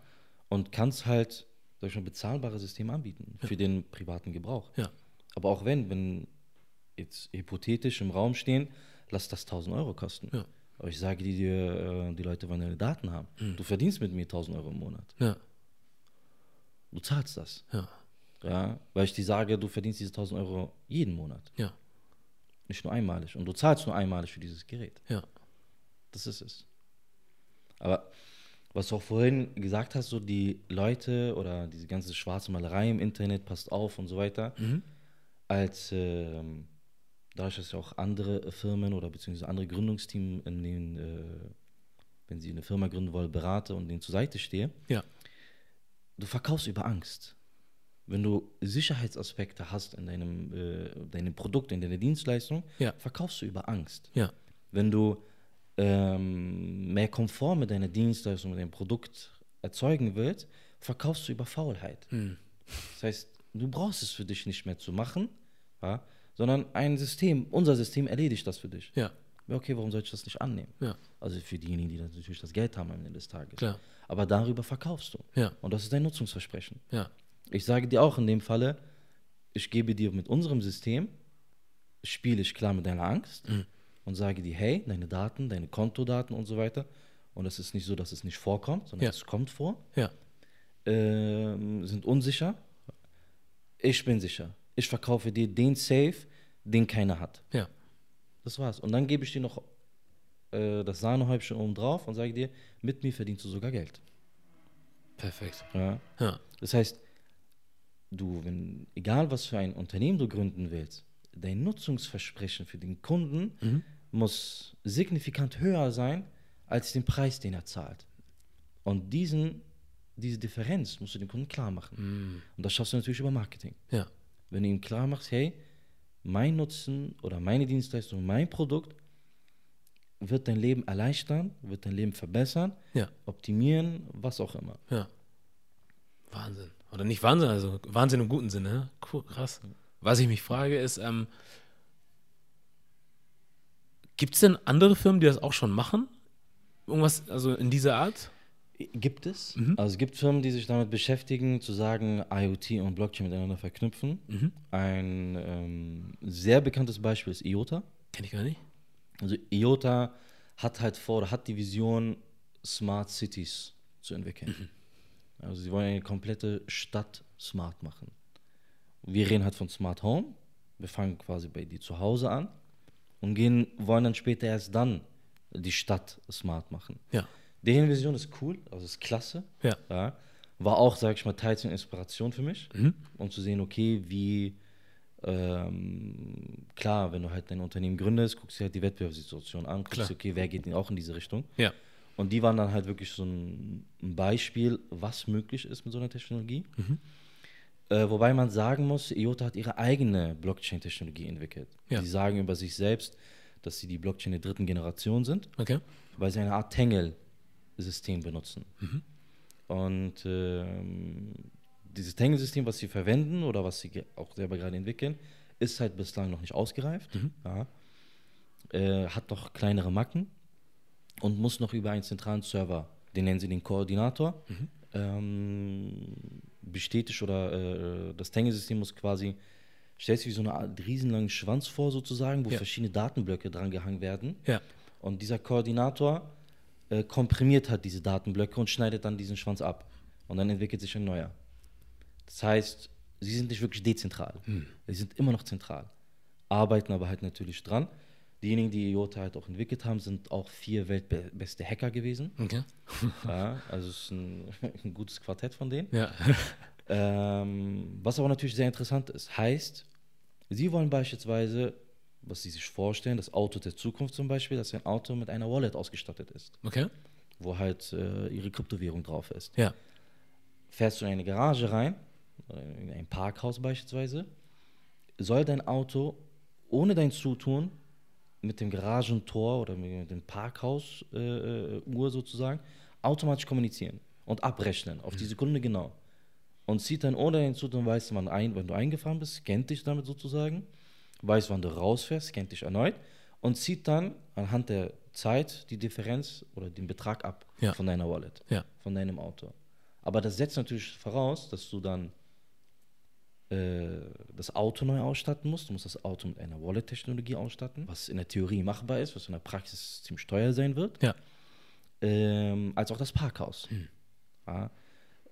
und kannst halt sag ich mal, bezahlbare Systeme anbieten für den privaten Gebrauch. Ja. Aber auch wenn, wenn jetzt hypothetisch im Raum stehen, lass das 1000 Euro kosten. Ja. Aber ich sage dir, äh, die Leute wollen deine Daten haben. Du verdienst mit mir 1000 Euro im Monat. Ja. Du zahlst das. Ja. Ja, weil ich dir sage, du verdienst diese 1000 Euro jeden Monat. Ja. Nicht nur einmalig. Und du zahlst nur einmalig für dieses Gerät. Ja. Das ist es. Aber was du auch vorhin gesagt hast, so die Leute oder diese ganze schwarze Malerei im Internet, passt auf und so weiter, als ähm, dadurch, dass ja auch andere Firmen oder beziehungsweise andere Gründungsteams, in denen, äh, wenn sie eine Firma gründen wollen, berate und denen zur Seite stehe, Ja. du verkaufst über Angst. Wenn du Sicherheitsaspekte hast in deinem, äh, deinem Produkt, in deiner Dienstleistung, Ja. verkaufst du über Angst. Ja. Wenn du ähm, mehr Komfort mit deiner Dienstleistung, mit deinem Produkt erzeugen willst, verkaufst du über Faulheit. Das heißt, du brauchst es für dich nicht mehr zu machen, ja, sondern ein System, unser System erledigt das für dich. Ja. Okay, warum soll ich das nicht annehmen? Ja. Also für diejenigen, die natürlich das Geld haben am Ende des Tages. Klar. Aber darüber verkaufst du. Ja. Und das ist dein Nutzungsversprechen. Ja. Ich sage dir auch in dem Falle, ich gebe dir mit unserem System, spiele ich klar mit deiner Angst und sage dir, hey, deine Daten, deine Kontodaten und so weiter. Und es ist nicht so, dass es nicht vorkommt, sondern Ja. es kommt vor, Ja. ähm, sind unsicher. Ich bin sicher. Ich verkaufe dir den Safe, den keiner hat. Ja. Das war's. Und dann gebe ich dir noch äh, das Sahnehäubchen oben drauf und sage dir, mit mir verdienst du sogar Geld. Perfekt. Ja. Ja. Das heißt, du, wenn, egal was für ein Unternehmen du gründen willst, dein Nutzungsversprechen für den Kunden muss signifikant höher sein als den Preis, den er zahlt. Und diesen, diese Differenz musst du dem Kunden klar machen. Und das schaffst du natürlich über Marketing. Ja. Wenn du ihm klar machst, hey, mein Nutzen oder meine Dienstleistung, mein Produkt wird dein Leben erleichtern, wird dein Leben verbessern, Ja. optimieren, was auch immer. Ja. Wahnsinn. Oder nicht Wahnsinn, also Wahnsinn im guten Sinne. ne? Cool, krass. Was ich mich frage ist, ähm, gibt es denn andere Firmen, die das auch schon machen? Irgendwas, also in dieser Art? Gibt es. Also es gibt Firmen, die sich damit beschäftigen, zu sagen, IoT und Blockchain miteinander verknüpfen. Ein ähm, sehr bekanntes Beispiel ist IOTA. Kenn ich gar nicht. Also IOTA hat halt vor, oder hat die Vision, Smart Cities zu entwickeln. Also sie wollen eine komplette Stadt smart machen. Wir reden halt von Smart Home. Wir fangen quasi bei dir zu Hause an und gehen, wollen dann später erst dann die Stadt smart machen. Ja. Deren Vision ist cool, also ist klasse. Ja. War auch, sag ich mal, teils eine Inspiration für mich, um zu sehen, okay, wie, ähm, klar, wenn du halt dein Unternehmen gründest, guckst du halt die Wettbewerbssituation an, guckst, Klar. okay, wer geht denn auch in diese Richtung. Ja. Und die waren dann halt wirklich so ein Beispiel, was möglich ist mit so einer Technologie. Äh, wobei man sagen muss, IOTA hat ihre eigene Blockchain-Technologie entwickelt. Ja. Die sagen über sich selbst, dass sie die Blockchain der dritten Generation sind Okay. weil sie eine Art Tangle-System benutzen. Und ähm, dieses Tangle-System, was sie verwenden oder was sie auch selber gerade entwickeln, ist halt bislang noch nicht ausgereift. Ja. Äh, hat noch kleinere Macken und muss noch über einen zentralen Server, den nennen sie den Koordinator, ähm, bestätigt oder äh, das Tangle-System muss quasi, stellt sich wie so eine Art riesenlangen Schwanz vor sozusagen, wo Ja. verschiedene Datenblöcke dran gehangen werden. Ja. Und dieser Koordinator äh, komprimiert halt diese Datenblöcke und schneidet dann diesen Schwanz ab. Und dann entwickelt sich ein neuer. Das heißt, sie sind nicht wirklich dezentral. Sie sind immer noch zentral. Arbeiten aber halt natürlich dran. Diejenigen, die IOTA halt auch entwickelt haben, sind auch vier weltbeste Hacker gewesen. Okay. ja, also es ist ein, ein gutes Quartett von denen. Ja. Ähm, was aber natürlich sehr interessant ist, heißt, Sie wollen beispielsweise, was Sie sich vorstellen, das Auto der Zukunft zum Beispiel, dass ein Auto mit einer Wallet ausgestattet ist, Okay. wo halt äh, Ihre Kryptowährung drauf ist. Ja. Fährst du in eine Garage rein, oder in ein Parkhaus beispielsweise, soll dein Auto ohne dein Zutun mit dem Garagentor oder mit dem Parkhaus äh, äh, sozusagen automatisch kommunizieren und abrechnen auf die Sekunde genau. Und zieht dann ohne dein Zutun, weiß wann ein, wenn du eingefahren bist, scannt dich damit sozusagen, weiß wann du rausfährst, scannt dich erneut und zieht dann anhand der Zeit die Differenz oder den Betrag ab Ja. von deiner Wallet, Ja. von deinem Auto. Aber das setzt natürlich voraus, dass du dann das Auto neu ausstatten musst. Du musst das Auto mit einer Wallet-Technologie ausstatten, was in der Theorie machbar ist, was in der Praxis ziemlich teuer sein wird. Ja. Ähm, als auch das Parkhaus. Hm. Ja.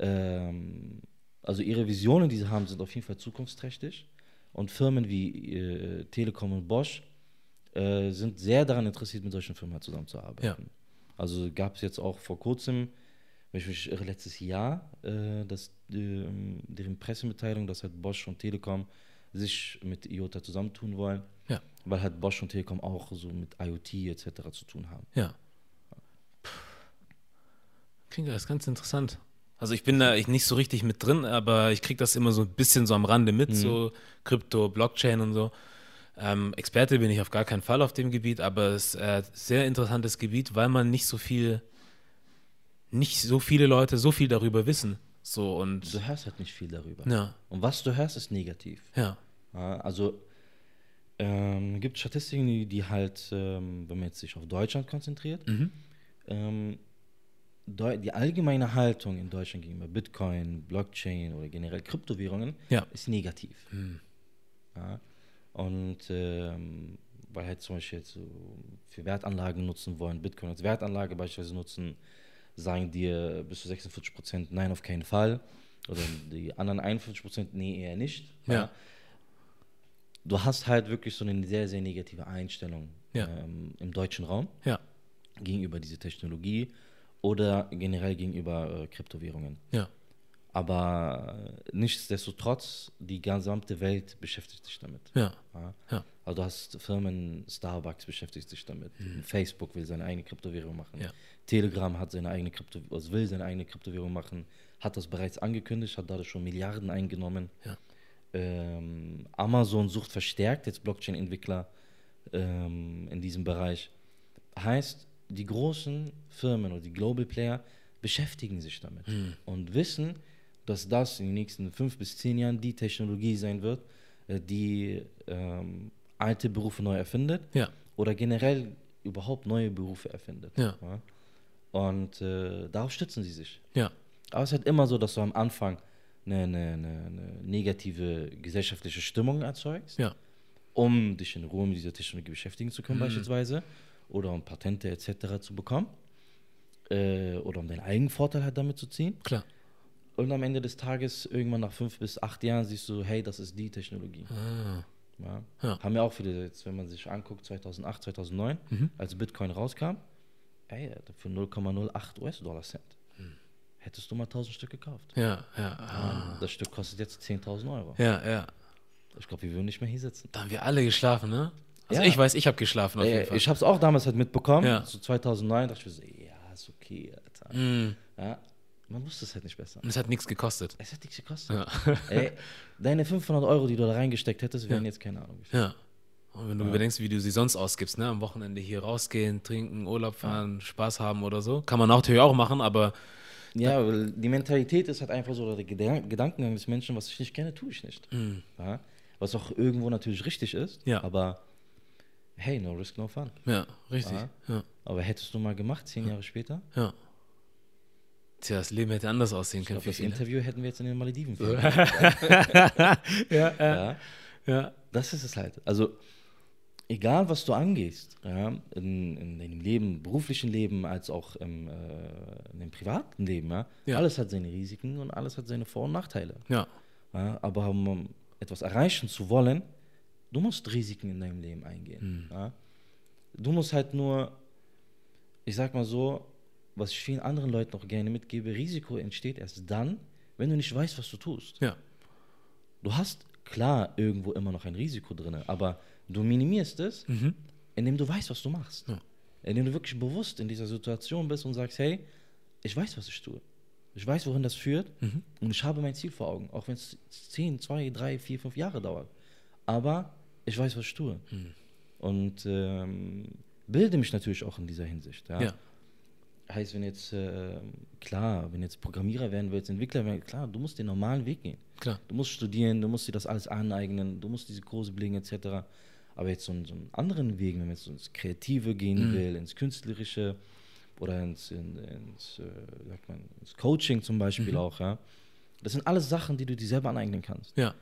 Ähm, also ihre Visionen, die sie haben, sind auf jeden Fall zukunftsträchtig. Und Firmen wie äh, Telekom und Bosch äh, sind sehr daran interessiert, mit solchen Firmen halt zusammenzuarbeiten. Also gab es jetzt auch vor kurzem, wenn ich mich irre, letztes Jahr, äh, dass, ähm, deren Pressemitteilung, dass halt Bosch und Telekom sich mit IOTA zusammentun wollen, Ja. weil halt Bosch und Telekom auch so mit IoT etc. zu tun haben. Ja. Klingt alles ganz interessant. Also ich bin da ich nicht so richtig mit drin, aber ich kriege das immer so ein bisschen so am Rande mit, so Krypto, Blockchain und so. Ähm, Experte bin ich auf gar keinen Fall auf dem Gebiet, aber es ist äh, sehr interessantes Gebiet, weil man nicht so viel, nicht so viele Leute so viel darüber wissen. So und Du hörst halt nicht viel darüber. ja, Und was du hörst, ist negativ. ja, also ähm, gibt Statistiken, die, die halt, ähm, wenn man jetzt sich auf Deutschland konzentriert, Mhm. ähm, Deu die allgemeine Haltung in Deutschland gegenüber Bitcoin, Blockchain oder generell Kryptowährungen Ja. ist negativ. Hm. Ja, und ähm, weil halt zum Beispiel jetzt so für Wertanlagen nutzen wollen, Bitcoin als Wertanlage beispielsweise nutzen, sagen dir bis zu 46 Prozent nein, auf keinen Fall. Oder die anderen 51 Prozent nee, eher nicht. Ja. Du hast halt wirklich so eine sehr, sehr negative Einstellung Ja. ähm, im deutschen Raum ja, gegenüber dieser Technologie oder generell gegenüber äh, Kryptowährungen. ja, Aber äh, nichtsdestotrotz, die gesamte Welt beschäftigt sich damit. ja, Ja. Also du hast Firmen, Starbucks beschäftigt sich damit, Facebook will seine eigene Kryptowährung machen, Mhm. Ja. Telegram hat seine eigene Krypto, also will seine eigene Kryptowährung machen, hat das bereits angekündigt, hat dadurch schon Milliarden eingenommen. Ja. Ähm, Amazon sucht verstärkt jetzt Blockchain-Entwickler ähm, in diesem Bereich. Heißt, die großen Firmen oder die Global Player beschäftigen sich damit Mhm. und wissen, dass das in den nächsten fünf bis zehn Jahren die Technologie sein wird, äh, die ähm, alte Berufe neu erfindet ja, oder generell überhaupt neue Berufe erfindet. Ja. Und äh, darauf stützen sie sich. ja, Aber es ist halt immer so, dass du am Anfang eine, eine, eine, negative gesellschaftliche Stimmung erzeugst, ja, um dich in Ruhe mit dieser Technologie beschäftigen zu können, beispielsweise, oder um Patente etc. zu bekommen, äh, oder um deinen eigenen Vorteil halt damit zu ziehen. klar. Und am Ende des Tages, irgendwann nach fünf bis acht Jahren, siehst du, hey, das ist die Technologie. Ah, Ja. Ja. Haben ja auch viele, jetzt, wenn man sich anguckt, 2008, 2009, Mhm. als Bitcoin rauskam, ey, für 0,08 US-Dollar Cent. Hm. Hättest du mal 1000 Stück gekauft. ja, ja, ah. Das Stück kostet jetzt 10.000 Euro. ja, ja. Ich glaube, wir würden nicht mehr hier sitzen. Da haben wir alle geschlafen, ne? Also Ja. ich weiß, ich habe geschlafen auf jeden Fall. ich habe es auch damals halt mitbekommen. So 2009 dachte ich mir so, ja, ist okay, Alter. Mm. Ja, man wusste es halt nicht besser. Und es hat nichts gekostet. Es hat nichts gekostet. Ja. Ey, deine 500 Euro, die du da reingesteckt hättest, wären jetzt keine Ahnung. Ja. Und wenn du überdenkst, wie du sie sonst ausgibst, ne? Am Wochenende hier rausgehen, trinken, Urlaub fahren, Spaß haben oder so. Kann man auch natürlich auch machen, aber Ja, weil die Mentalität ist halt einfach so, oder der Gedan- Gedankengang des Menschen, was ich nicht kenne, tue ich nicht. Ja? Was auch irgendwo natürlich richtig ist, Ja. aber hey, no risk, no fun. ja, richtig. Ja. Ja. Aber hättest du mal gemacht, zehn Jahre später? ja. Tja, das Leben hätte anders aussehen Ich können glaube, für das viele. Interview hätten wir jetzt in den Malediven. ja, ja, ja? ja. Das ist es halt. Also, egal was du angehst, ja, in, in deinem Leben, beruflichen Leben, als auch im, äh, in dem privaten Leben, ja, Ja. alles hat seine Risiken und alles hat seine Vor- und Nachteile. Ja, Ja, aber um etwas erreichen zu wollen, du musst Risiken in deinem Leben eingehen. Ja. Du musst halt nur, ich sag mal so, was ich vielen anderen Leuten auch gerne mitgebe, Risiko entsteht erst dann, wenn du nicht weißt, was du tust. ja, Du hast klar irgendwo immer noch ein Risiko drin, aber du minimierst es, indem du weißt, was du machst. Ja. Indem du wirklich bewusst in dieser Situation bist und sagst, hey, ich weiß, was ich tue. Ich weiß, wohin das führt und ich habe mein Ziel vor Augen, auch wenn es 10, 2, 3, 4, 5 Jahre dauert. Aber ich weiß, was ich tue. Und ähm, bilde mich natürlich auch in dieser Hinsicht. Ja? ja, Heißt, wenn jetzt, äh, klar, wenn jetzt Programmierer werden willst, Entwickler werden, klar, du musst den normalen Weg gehen. klar. Du musst studieren, du musst dir das alles aneignen, du musst diese Kurse belegen etc. Aber jetzt so, einen- so einen anderen Weg, wenn man jetzt so ins Kreative gehen will, ins Künstlerische, oder ins, in, ins, äh, sagt man, ins Coaching zum Beispiel Mhm. auch, ja. Das sind alles Sachen, die du dir selber aneignen kannst. Ja,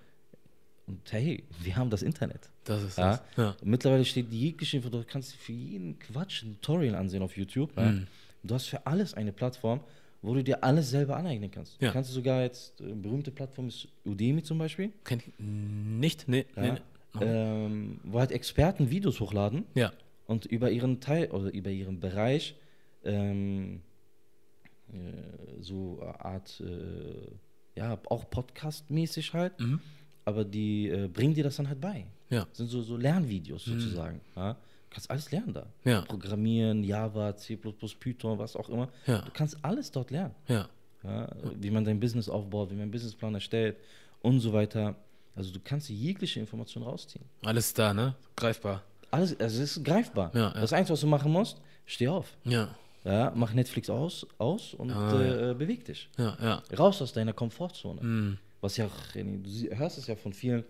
Und hey, wir haben das Internet. das ist Ja? das. Ja. Mittlerweile steht jegliche Info, du kannst für jeden Quatsch ein Tutorial ansehen auf YouTube. Ja? Mhm. Du hast für alles eine Plattform, wo du dir alles selber aneignen kannst. Ja. Du kannst sogar jetzt, äh, berühmte Plattform ist Udemy zum Beispiel, Kenn ich nicht? Nee, ja? nee. Ähm, wo halt Experten Videos hochladen Ja. und über ihren Teil oder über ihren Bereich ähm, äh, so eine Art, äh, ja, auch Podcast-mäßig halt, Mhm. aber die äh, bringen dir das dann halt bei. Ja. Mhm. sind so, so Lernvideos sozusagen. Ja? Du kannst alles lernen da. Ja. Programmieren, Java, C, Python, was auch immer. Ja. Du kannst alles dort lernen. Ja. Ja? Wie man dein Business aufbaut, wie man einen Businessplan erstellt und so weiter. Also du kannst jegliche Information rausziehen. Alles da, ne? Greifbar. Alles, also es ist greifbar. Ja. Das Einzige, was du machen musst, steh auf. Ja. Ja? Mach Netflix aus, aus und Ah, äh, beweg dich. Ja, ja. Raus aus deiner Komfortzone. Mhm. Was ja du hörst es ja von vielen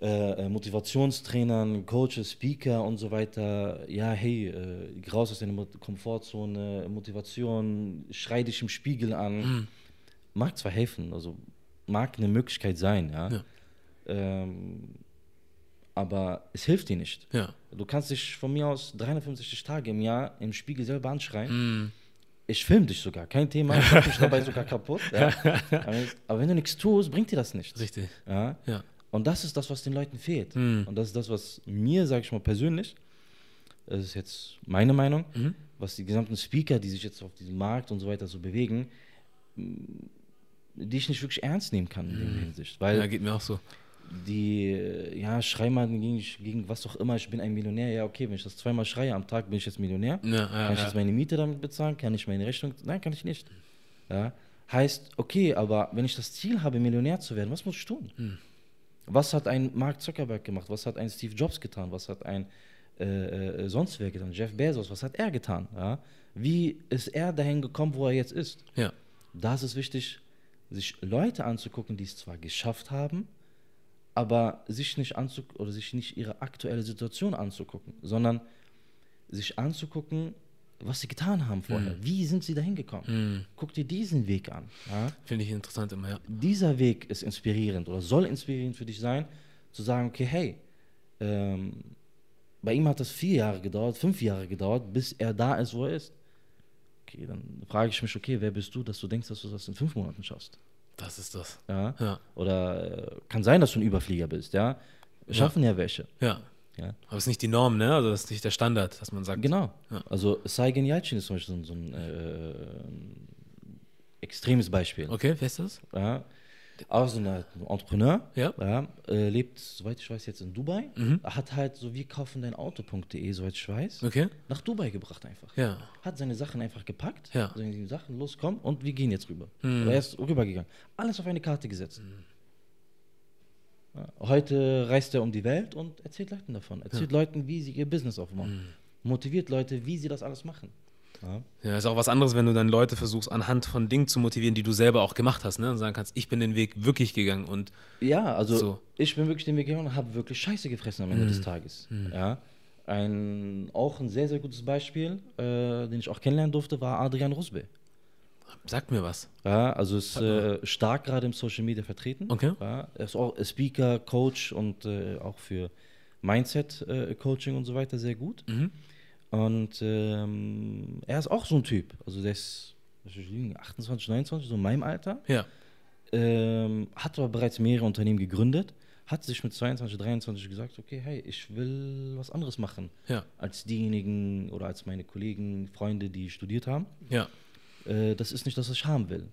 äh, äh, Motivationstrainern, Coaches, Speaker und so weiter. Ja, hey, äh, raus aus deiner Komfortzone, Motivation, schrei dich im Spiegel an. Mhm. Mag zwar helfen, also mag eine Möglichkeit sein, ja. Ja. Ähm, aber es hilft dir nicht. Ja. Du kannst dich von mir aus 365 Tage im Jahr im Spiegel selber anschreien. Mhm. Ich filme dich sogar, kein Thema. Ich mach mich dabei sogar kaputt. Ja. Aber, aber wenn du nichts tust, bringt dir das nichts. Richtig. Ja. Ja. Und das ist das, was den Leuten fehlt. Mhm. Und das ist das, was mir, sage ich mal persönlich, das ist jetzt meine Meinung, Mhm. was die gesamten Speaker, die sich jetzt auf diesem Markt und so weiter so bewegen, die ich nicht wirklich ernst nehmen kann in der Hinsicht. Weil Mhm. Ja, geht mir auch so. die, äh, ja, schrei mal gegen, gegen was auch immer, ich bin ein Millionär. Ja, okay, wenn ich das zweimal schreie am Tag, bin ich jetzt Millionär. Ja, ja, Kann ich jetzt meine Miete damit bezahlen? Kann ich meine Rechnung? Nein, kann ich nicht. Ja? Heißt, okay, aber wenn ich das Ziel habe, Millionär zu werden, was muss ich tun? Hm. Was hat ein Mark Zuckerberg gemacht? Was hat ein Steve Jobs getan? Was hat ein äh, äh, sonst wer getan? Jeff Bezos, was hat er getan? Ja? Wie ist er dahin gekommen, wo er jetzt ist? Ja. Da ist es wichtig, sich Leute anzugucken, die es zwar geschafft haben, aber sich nicht anzugucken oder sich nicht ihre aktuelle Situation anzugucken, sondern sich anzugucken, was sie getan haben vorher. Wie sind sie dahin gekommen? Mhm. Guck dir diesen Weg an. Ja? Finde ich interessant immer, ja. Dieser Weg ist inspirierend oder soll inspirierend für dich sein, zu sagen, okay, hey, ähm, bei ihm hat das vier Jahre gedauert, fünf Jahre gedauert, bis er da ist, wo er ist. Okay, dann frage ich mich, okay, wer bist du, dass du denkst, dass du das in fünf Monaten schaffst? Das ist das. Ja? Ja. Oder äh, kann sein, dass du ein Überflieger bist, ja? Schaffen ja, welche. Ja. Ja? Aber es ist nicht die Norm, ne? Also das ist nicht der Standard, dass man sagt. Genau. Ja. Also Saigen Yalcin ist zum Beispiel so, ein- so ein äh, extremes Beispiel. Okay, wer ist das? Ja. Auch so ein Entrepreneur. Ja. äh, lebt, soweit ich weiß, jetzt in Dubai. Mhm. Hat halt so wir kaufen dein Auto.de, soweit ich weiß, Okay. nach Dubai gebracht einfach. Ja. Hat seine Sachen einfach gepackt, Ja. seine Sachen, los, komm, und wir gehen jetzt rüber. Mhm. Aber er ist rübergegangen. Alles auf eine Karte gesetzt. Ja, heute reist er um die Welt und erzählt Leuten davon. Erzählt Leuten, wie sie ihr Business aufbauen. Motiviert Leute, wie sie das alles machen. Ja. Ja, ist auch was anderes, wenn du dann Leute versuchst, anhand von Dingen zu motivieren, die du selber auch gemacht hast, ne? Und sagen kannst, ich bin den Weg wirklich gegangen und Ja, also So. ich bin wirklich den Weg gegangen und habe wirklich Scheiße gefressen am Ende des Tages. Ja. Ein, auch ein sehr, sehr gutes Beispiel, äh, den ich auch kennenlernen durfte, war Adrian Rusbe. Sag mir was. Ja, also ist äh, stark gerade im Social Media vertreten. Okay. Ja, er ist auch Speaker, Coach und äh, auch für Mindset-Coaching und so weiter sehr gut. Mhm. Und ähm, er ist auch so ein Typ. Also der ist was soll ich lügen, 28, 29, so in meinem Alter. Ja. Ähm, hat aber bereits mehrere Unternehmen gegründet. Hat sich mit 22, 23 gesagt, okay, hey, ich will was anderes machen Ja. als diejenigen oder als meine Kollegen, Freunde, die studiert haben. Ja. Äh, das ist nicht das, was ich haben will.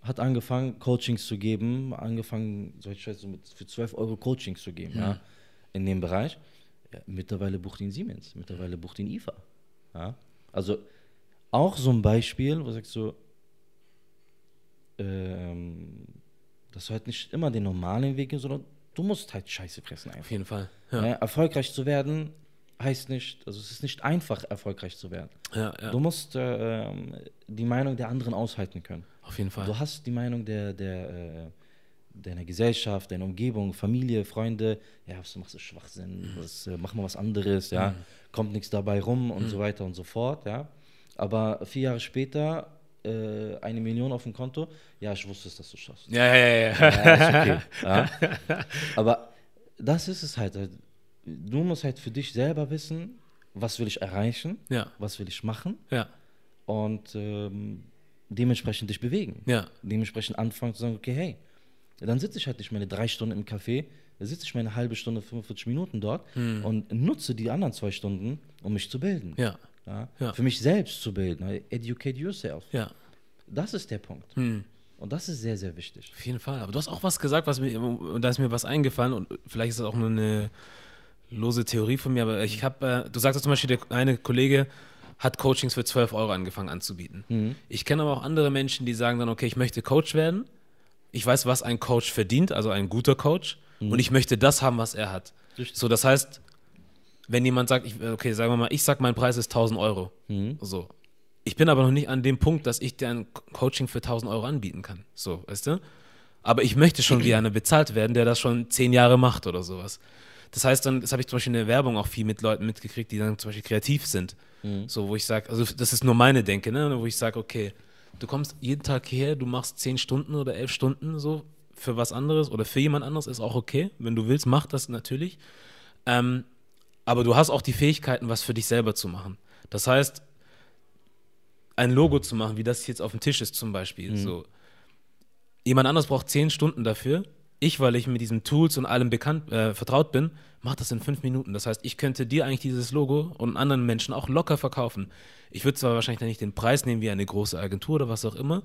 Hat angefangen, Coachings zu geben, angefangen, so ich weiß, so mit, für 12 Euro Coachings zu geben, ja, in dem Bereich. Ja, mittlerweile bucht ihn Siemens, mittlerweile bucht ihn IFA. Ja. Also auch so ein Beispiel, wo du sagst so, ähm, dass du halt nicht immer den normalen Weg gehst, sondern du musst halt Scheiße fressen einfach. Auf jeden Fall. Ja. Ja. erfolgreich zu werden heißt nicht, also es ist nicht einfach, erfolgreich zu werden. Ja, ja. Du musst äh, ähm, die Meinung der anderen aushalten können. Auf jeden Fall. Du hast die Meinung der, der, äh, deiner Gesellschaft, deiner Umgebung, Familie, Freunde. Ja, was du machst, ist Schwachsinn. Was, äh, mach mal was anderes. Ja, kommt nichts dabei rum und so weiter und so fort. Ja, Aber vier Jahre später äh, eine Million auf dem Konto. Ja, ich wusste es, dass du schaffst. Ja, ja, ja. ja. Okay. ja. Aber das ist es halt. Du musst halt für dich selber wissen, was will ich erreichen, Ja. was will ich machen Ja, und ähm, dementsprechend dich bewegen. ja, Dementsprechend anfangen zu sagen, okay, hey, dann sitze ich halt nicht meine drei Stunden im Café, da sitze ich meine halbe Stunde, 45 Minuten dort und nutze die anderen zwei Stunden, um mich zu bilden. Ja? Ja. Für mich selbst zu bilden. Educate yourself. ja. Das ist der Punkt. Hm. Und das ist sehr, sehr wichtig. Auf jeden Fall. Aber du hast auch was gesagt, was mir, und da ist mir was eingefallen und vielleicht ist das auch nur eine lose Theorie von mir, aber ich habe, äh, du sagst zum Beispiel, der eine Kollege hat Coachings für 12 Euro angefangen anzubieten. Ich kenne aber auch andere Menschen, die sagen dann, okay, ich möchte Coach werden. Ich weiß, was ein Coach verdient, also ein guter Coach, und ich möchte das haben, was er hat. Richtig. So, das heißt, wenn jemand sagt, ich, okay, sagen wir mal, ich sag, mein Preis ist 1000 Euro. So. Ich bin aber noch nicht an dem Punkt, dass ich dir ein Co- Coaching für 1000 Euro anbieten kann. So, weißt du? Aber ich möchte schon wie einer bezahlt werden, der das schon zehn Jahre macht oder sowas. Das heißt dann, das habe ich zum Beispiel in der Werbung auch viel mit Leuten mitgekriegt, die dann zum Beispiel kreativ sind. So, wo ich sage, also das ist nur meine Denke, ne? Wo ich sage, okay, du kommst jeden Tag hierher, du machst zehn Stunden oder elf Stunden so für was anderes oder für jemand anderes, ist auch okay. Wenn du willst, mach das natürlich. Ähm, aber du hast auch die Fähigkeiten, was für dich selber zu machen. Das heißt, ein Logo zu machen, wie das jetzt auf dem Tisch ist zum Beispiel. So. Jemand anders braucht zehn Stunden dafür. Ich, weil ich mit diesen Tools und allem bekannt, äh, vertraut bin, mache das in fünf Minuten. Das heißt, ich könnte dir eigentlich dieses Logo und anderen Menschen auch locker verkaufen. Ich würde zwar wahrscheinlich dann nicht den Preis nehmen wie eine große Agentur oder was auch immer,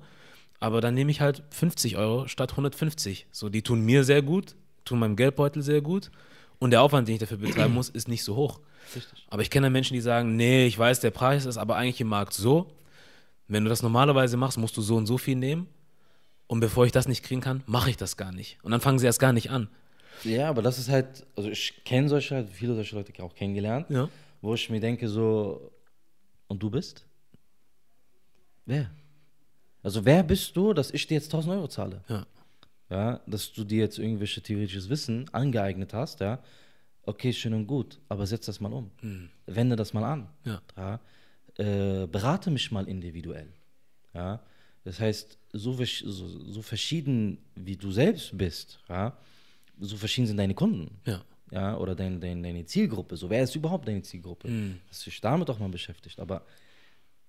aber dann nehme ich halt 50 Euro statt 150. So, die tun mir sehr gut, tun meinem Geldbeutel sehr gut und der Aufwand, den ich dafür betreiben muss, ist nicht so hoch. Richtig. Aber ich kenne Menschen, die sagen, nee, ich weiß, der Preis ist aber eigentlich im Markt so. Wenn du das normalerweise machst, musst du so und so viel nehmen. Und bevor ich das nicht kriegen kann, mache ich das gar nicht. Und dann fangen sie erst gar nicht an. Ja, aber das ist halt, also ich kenne solche, halt, viele solche Leute auch kennengelernt, Ja. wo ich mir denke so, und du bist? Wer? Also wer bist du, dass ich dir jetzt 1000 Euro zahle? Ja. Ja, dass du dir jetzt irgendwelche theoretisches Wissen angeeignet hast, ja. Okay, schön und gut, aber setz das mal um. Wende das mal an. Ja. Ja? Äh, berate mich mal individuell. Ja? Das heißt, so, so, so verschieden wie du selbst bist, ja? so verschieden sind deine Kunden. Ja. Ja, oder dein, dein, deine Zielgruppe. So, wer ist überhaupt deine Zielgruppe? Dass du dich damit auch mal beschäftigt. Aber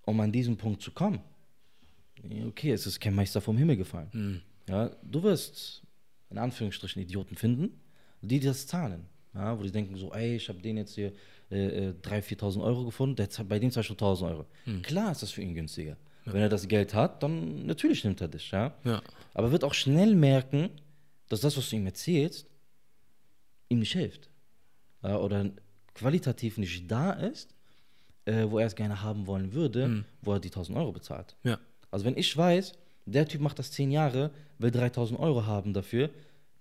um an diesen Punkt zu kommen, okay, es ist kein Meister vom Himmel gefallen. Ja, du wirst in Anführungsstrichen Idioten finden, die das zahlen. Ja, wo die denken so, ey, ich habe den jetzt hier äh, äh, 3.000, 4.000 Euro gefunden, der bei dem zahlst du 1.000 Euro. Klar ist das für ihn günstiger. Wenn er das Geld hat, dann natürlich nimmt er dich. Ja? Ja. Aber er wird auch schnell merken, dass das, was du ihm erzählst, ihm nicht hilft. Oder qualitativ nicht da ist, äh, wo er es gerne haben wollen würde, wo er die 1000 Euro bezahlt. Ja. Also wenn ich weiß, der Typ macht das 10 Jahre, will 3000 Euro haben dafür,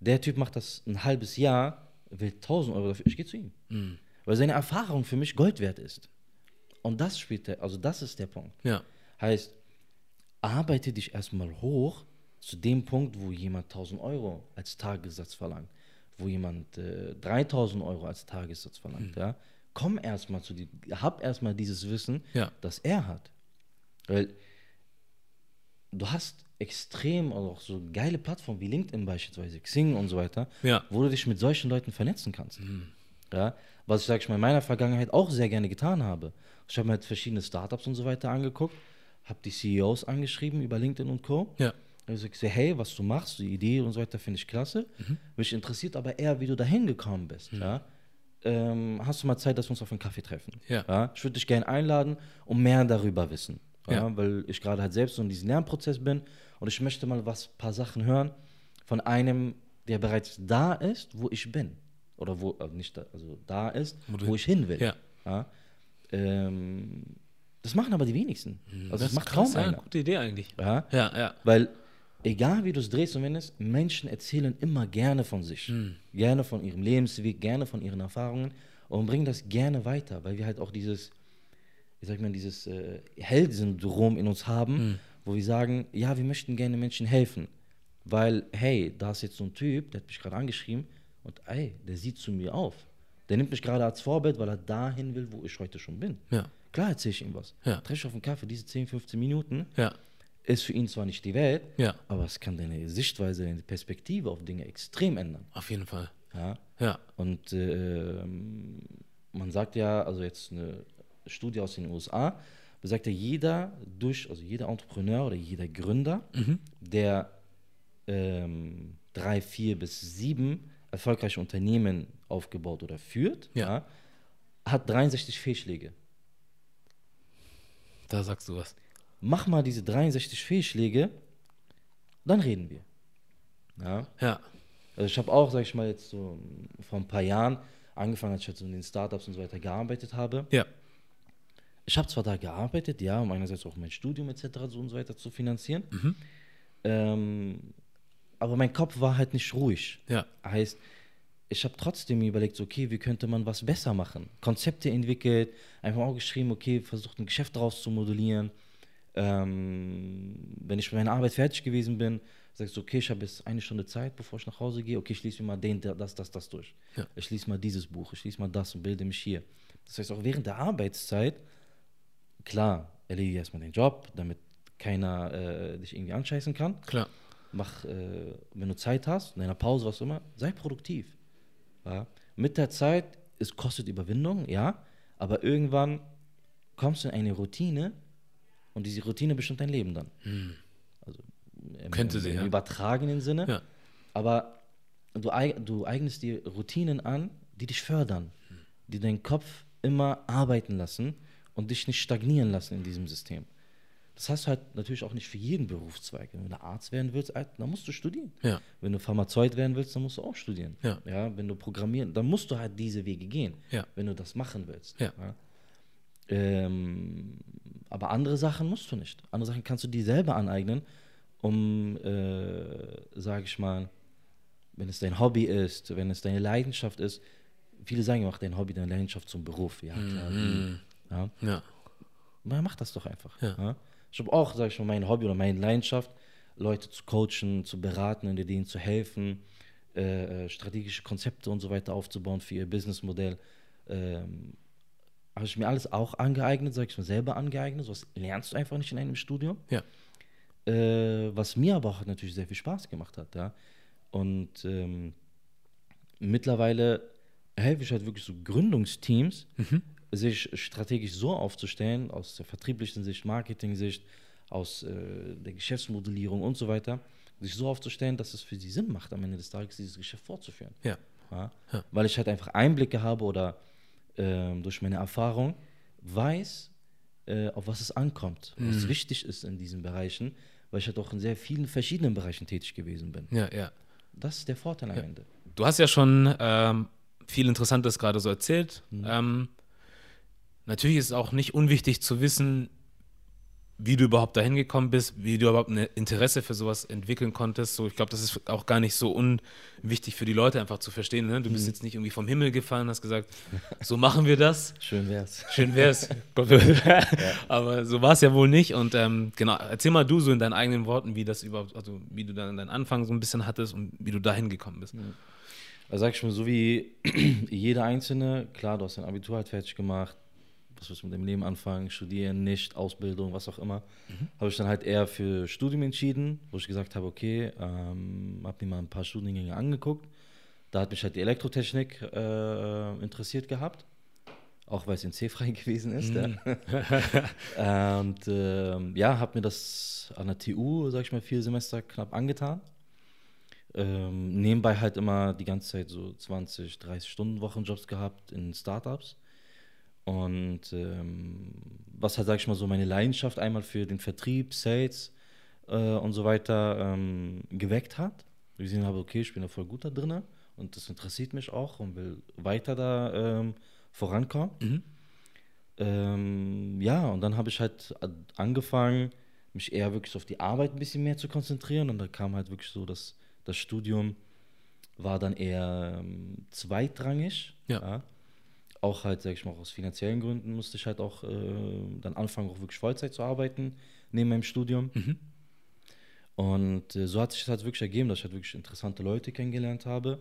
der Typ macht das ein halbes Jahr, will 1000 Euro dafür, ich gehe zu ihm. Weil seine Erfahrung für mich Gold wert ist. Und das spielt der, also das ist der Punkt. Ja. Heißt, arbeite dich erstmal hoch zu dem Punkt, wo jemand 1000 Euro als Tagessatz verlangt, wo jemand äh, 3000 Euro als Tagessatz verlangt. Ja? Komm erstmal zu die, hab erstmal dieses Wissen, Ja. das er hat. Weil du hast extrem also auch so geile Plattformen wie LinkedIn beispielsweise, Xing und so weiter, Ja. wo du dich mit solchen Leuten vernetzen kannst. Ja, was ich, sag ich mal, in meiner Vergangenheit auch sehr gerne getan habe. Ich habe mir halt verschiedene Startups und so weiter angeguckt, habe die CEOs angeschrieben über LinkedIn und Co. Ja. Habe ich gesagt, hey, was du machst, die Idee und so weiter finde ich klasse. Mich interessiert aber eher, wie du dahin gekommen bist. Ja? Ähm, hast du mal Zeit, dass wir uns auf einen Kaffee treffen? Ja. Ich würde dich gerne einladen und mehr darüber wissen. Ja? Ja. Weil ich gerade halt selbst so in diesem Lernprozess bin und ich möchte mal was, paar Sachen hören von einem, der bereits da ist, wo ich bin. Oder wo, also nicht da, also da ist, Wo wo ich hin will. Ja. Ja? Ähm, das machen aber die wenigsten. Also das, ist macht krass, kaum ja, einer. gute Idee eigentlich. Ja? Ja, ja. Weil egal wie du es drehst und wendest, Menschen erzählen immer gerne von sich. Gerne von ihrem Lebensweg, gerne von ihren Erfahrungen und bringen das gerne weiter, weil wir halt auch dieses, wie sagt man, dieses äh, Held-Syndrom in uns haben, wo wir sagen, ja, wir möchten gerne Menschen helfen. Weil, hey, da ist jetzt so ein Typ, der hat mich gerade angeschrieben und ey, der sieht zu mir auf. Der nimmt mich gerade als Vorbild, weil er dahin will, wo ich heute schon bin. Ja. Klar erzähle ich ihm was. Ja. Treffe ich auf einen Kaffee, diese 10, 15 Minuten, Ja. ist für ihn zwar nicht die Welt, Ja. aber es kann deine Sichtweise, deine Perspektive auf Dinge extrem ändern. Auf jeden Fall. Ja? Ja. Und äh, man sagt ja, also jetzt eine Studie aus den USA, besagt ja, jeder durch, also jeder Entrepreneur oder jeder Gründer, der ähm, drei, vier bis sieben erfolgreiche Unternehmen aufgebaut oder führt, Ja. hat 63 Fehlschläge. Da sagst du was. Mach mal diese 63 Fehlschläge, dann reden wir. Ja. Ja. Also ich habe auch, sag ich mal, jetzt so vor ein paar Jahren angefangen, als ich halt so in den Startups und so weiter gearbeitet habe. Ja. Ich habe zwar da gearbeitet, ja, um einerseits auch mein Studium etc. so und so weiter zu finanzieren, ähm, aber mein Kopf war halt nicht ruhig. Ja. Heißt, ich habe trotzdem überlegt, okay, wie könnte man was besser machen? Konzepte entwickelt, einfach auch geschrieben, okay, versucht ein Geschäft daraus zu modellieren. Ähm, wenn ich mit meiner Arbeit fertig gewesen bin, sagst du, okay, ich habe jetzt eine Stunde Zeit, bevor ich nach Hause gehe, okay, ich lese mir mal den, das, das, das durch. Ja. Ich lese mal dieses Buch, ich lese mal das und bilde mich hier. Das heißt, auch während der Arbeitszeit, klar, erledige erstmal den Job, damit keiner äh, dich irgendwie anscheißen kann Klar. mach, äh, wenn du Zeit hast, in einer Pause, was auch immer, sei produktiv. Ja? Mit der Zeit, es kostet Überwindung, ja, aber irgendwann kommst du in eine Routine und diese Routine bestimmt dein Leben dann. Also im, Könnte im, sie, im ja. übertragenen Sinne. Ja. Aber du, du eignest dir Routinen an, die dich fördern, die deinen Kopf immer arbeiten lassen und dich nicht stagnieren lassen in diesem System. Das hast du halt natürlich auch nicht für jeden Berufszweig. Wenn du Arzt werden willst, Alter, dann musst du studieren. Ja. Wenn du Pharmazeut werden willst, dann musst du auch studieren. Ja. wenn du programmieren, dann musst du halt diese Wege gehen, Ja. wenn du das machen willst. Ja. Ähm, aber andere Sachen musst du nicht. Andere Sachen kannst du dir selber aneignen, um, äh, sage ich mal, wenn es dein Hobby ist, wenn es deine Leidenschaft ist. Viele sagen, mach dein Hobby, deine Leidenschaft zum Beruf. Ja, klar. wie? Ja. Ja. Na, mach das doch einfach. Ja. Ja. Ich habe auch, sage ich mal, mein Hobby oder meine Leidenschaft, Leute zu coachen, zu beraten und denen zu helfen, äh, äh, strategische Konzepte und so weiter aufzubauen für ihr Businessmodell. Ähm, habe ich mir alles auch angeeignet, sage ich mal, selber angeeignet. So was lernst du einfach nicht in einem Studium. Ja. Äh, was mir aber auch natürlich sehr viel Spaß gemacht hat, ja. Und ähm, mittlerweile helfe ich halt wirklich so Gründungsteams, sich strategisch so aufzustellen, aus der vertrieblichen Sicht, Marketing-Sicht, aus äh, der Geschäftsmodellierung und so weiter, sich so aufzustellen, dass es für sie Sinn macht, am Ende des Tages dieses Geschäft fortzuführen. Ja. Ja? Ja. Weil ich halt einfach Einblicke habe oder ähm, durch meine Erfahrung weiß, äh, auf was es ankommt, was wichtig ist in diesen Bereichen, weil ich halt auch in sehr vielen verschiedenen Bereichen tätig gewesen bin. Ja, ja. Das ist der Vorteil am Ende. Du hast ja schon ähm, viel Interessantes gerade so erzählt. Ähm, natürlich ist es auch nicht unwichtig zu wissen, wie du überhaupt dahin gekommen bist, wie du überhaupt ein Interesse für sowas entwickeln konntest. So, ich glaube, das ist auch gar nicht so unwichtig für die Leute einfach zu verstehen. Ne? Du bist jetzt nicht irgendwie vom Himmel gefallen, hast gesagt, so machen wir das. Schön wär's. Schön wär's. Aber so war es ja wohl nicht. Und ähm, genau, erzähl mal du so in deinen eigenen Worten, wie das überhaupt, also wie du dann deinen Anfang so ein bisschen hattest und wie du dahin gekommen bist. Also sag ich mal, so wie jeder Einzelne, klar, du hast dein Abitur halt fertig gemacht, was willst du mit dem Leben anfangen, studieren, nicht, Ausbildung, was auch immer, habe ich dann halt eher für Studium entschieden, wo ich gesagt habe, okay, ähm, habe mir mal ein paar Studiengänge angeguckt. Da hat mich halt die Elektrotechnik äh, interessiert gehabt, auch weil es in C-frei gewesen ist. Ja. Und ähm, ja, habe mir das an der TU, sag ich mal, vier Semester knapp angetan. Ähm, nebenbei halt immer die ganze Zeit so 20, 30 Stunden Wochenjobs gehabt in Startups. Und ähm, was halt, sag ich mal, so meine Leidenschaft einmal für den Vertrieb, Sales äh, und so weiter ähm, geweckt hat. Ich gesehen habe, okay, ich bin da voll gut da drin und das interessiert mich auch und will weiter da ähm, vorankommen. Ähm, ja, und dann habe ich halt a- angefangen, mich eher wirklich auf die Arbeit ein bisschen mehr zu konzentrieren. Und da kam halt wirklich so, dass das Studium war dann eher ähm, zweitrangig. Ja. Auch halt, sag ich mal, aus finanziellen Gründen musste ich halt auch äh, dann anfangen, auch wirklich Vollzeit zu arbeiten, neben meinem Studium. Und äh, so hat sich das halt wirklich ergeben, dass ich halt wirklich interessante Leute kennengelernt habe.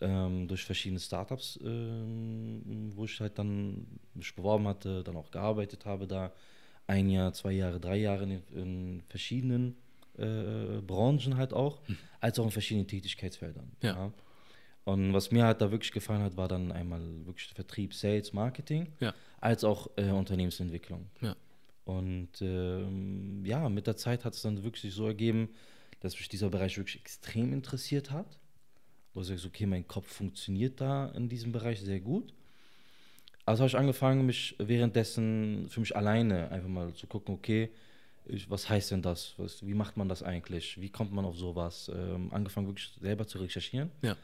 ähm, durch verschiedene Startups, ähm, wo ich halt dann mich beworben hatte, dann auch gearbeitet habe da. Ein Jahr, zwei Jahre, drei Jahre in, in verschiedenen äh, Branchen halt auch, als auch in verschiedenen Tätigkeitsfeldern. Ja. Und was mir halt da wirklich gefallen hat, war dann einmal wirklich Vertrieb, Sales, Marketing, Ja. als auch äh, Unternehmensentwicklung. Ja. Und ähm, ja, mit der Zeit hat es dann wirklich sich so ergeben, dass mich dieser Bereich wirklich extrem interessiert hat. Wo ich sage, okay, mein Kopf funktioniert da in diesem Bereich sehr gut. Also habe ich angefangen, mich währenddessen für mich alleine einfach mal zu gucken, okay, ich, was heißt denn das? Was, wie macht man das eigentlich? Wie kommt man auf sowas? Ähm, angefangen wirklich selber zu recherchieren. Ja.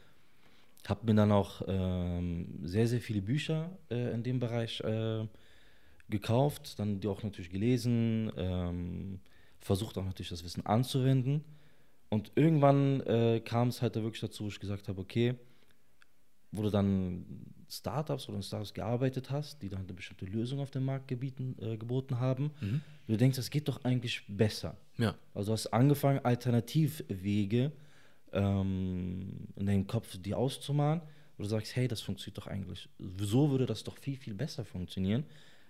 Habe mir dann auch ähm, sehr, sehr viele Bücher äh, in dem Bereich äh, gekauft, dann die auch natürlich gelesen, ähm, versucht auch natürlich das Wissen anzuwenden. Und irgendwann äh, kam es halt da wirklich dazu, wo ich gesagt habe, okay, wo du dann Startups oder in Startups gearbeitet hast, die dann eine bestimmte Lösung auf dem Markt gebieten, äh, geboten haben, du denkst, das geht doch eigentlich besser. Ja. Also du hast angefangen, Alternativwege ähm, in deinem Kopf dir auszumalen, wo du sagst, hey, das funktioniert doch eigentlich. So würde das doch viel, viel besser funktionieren,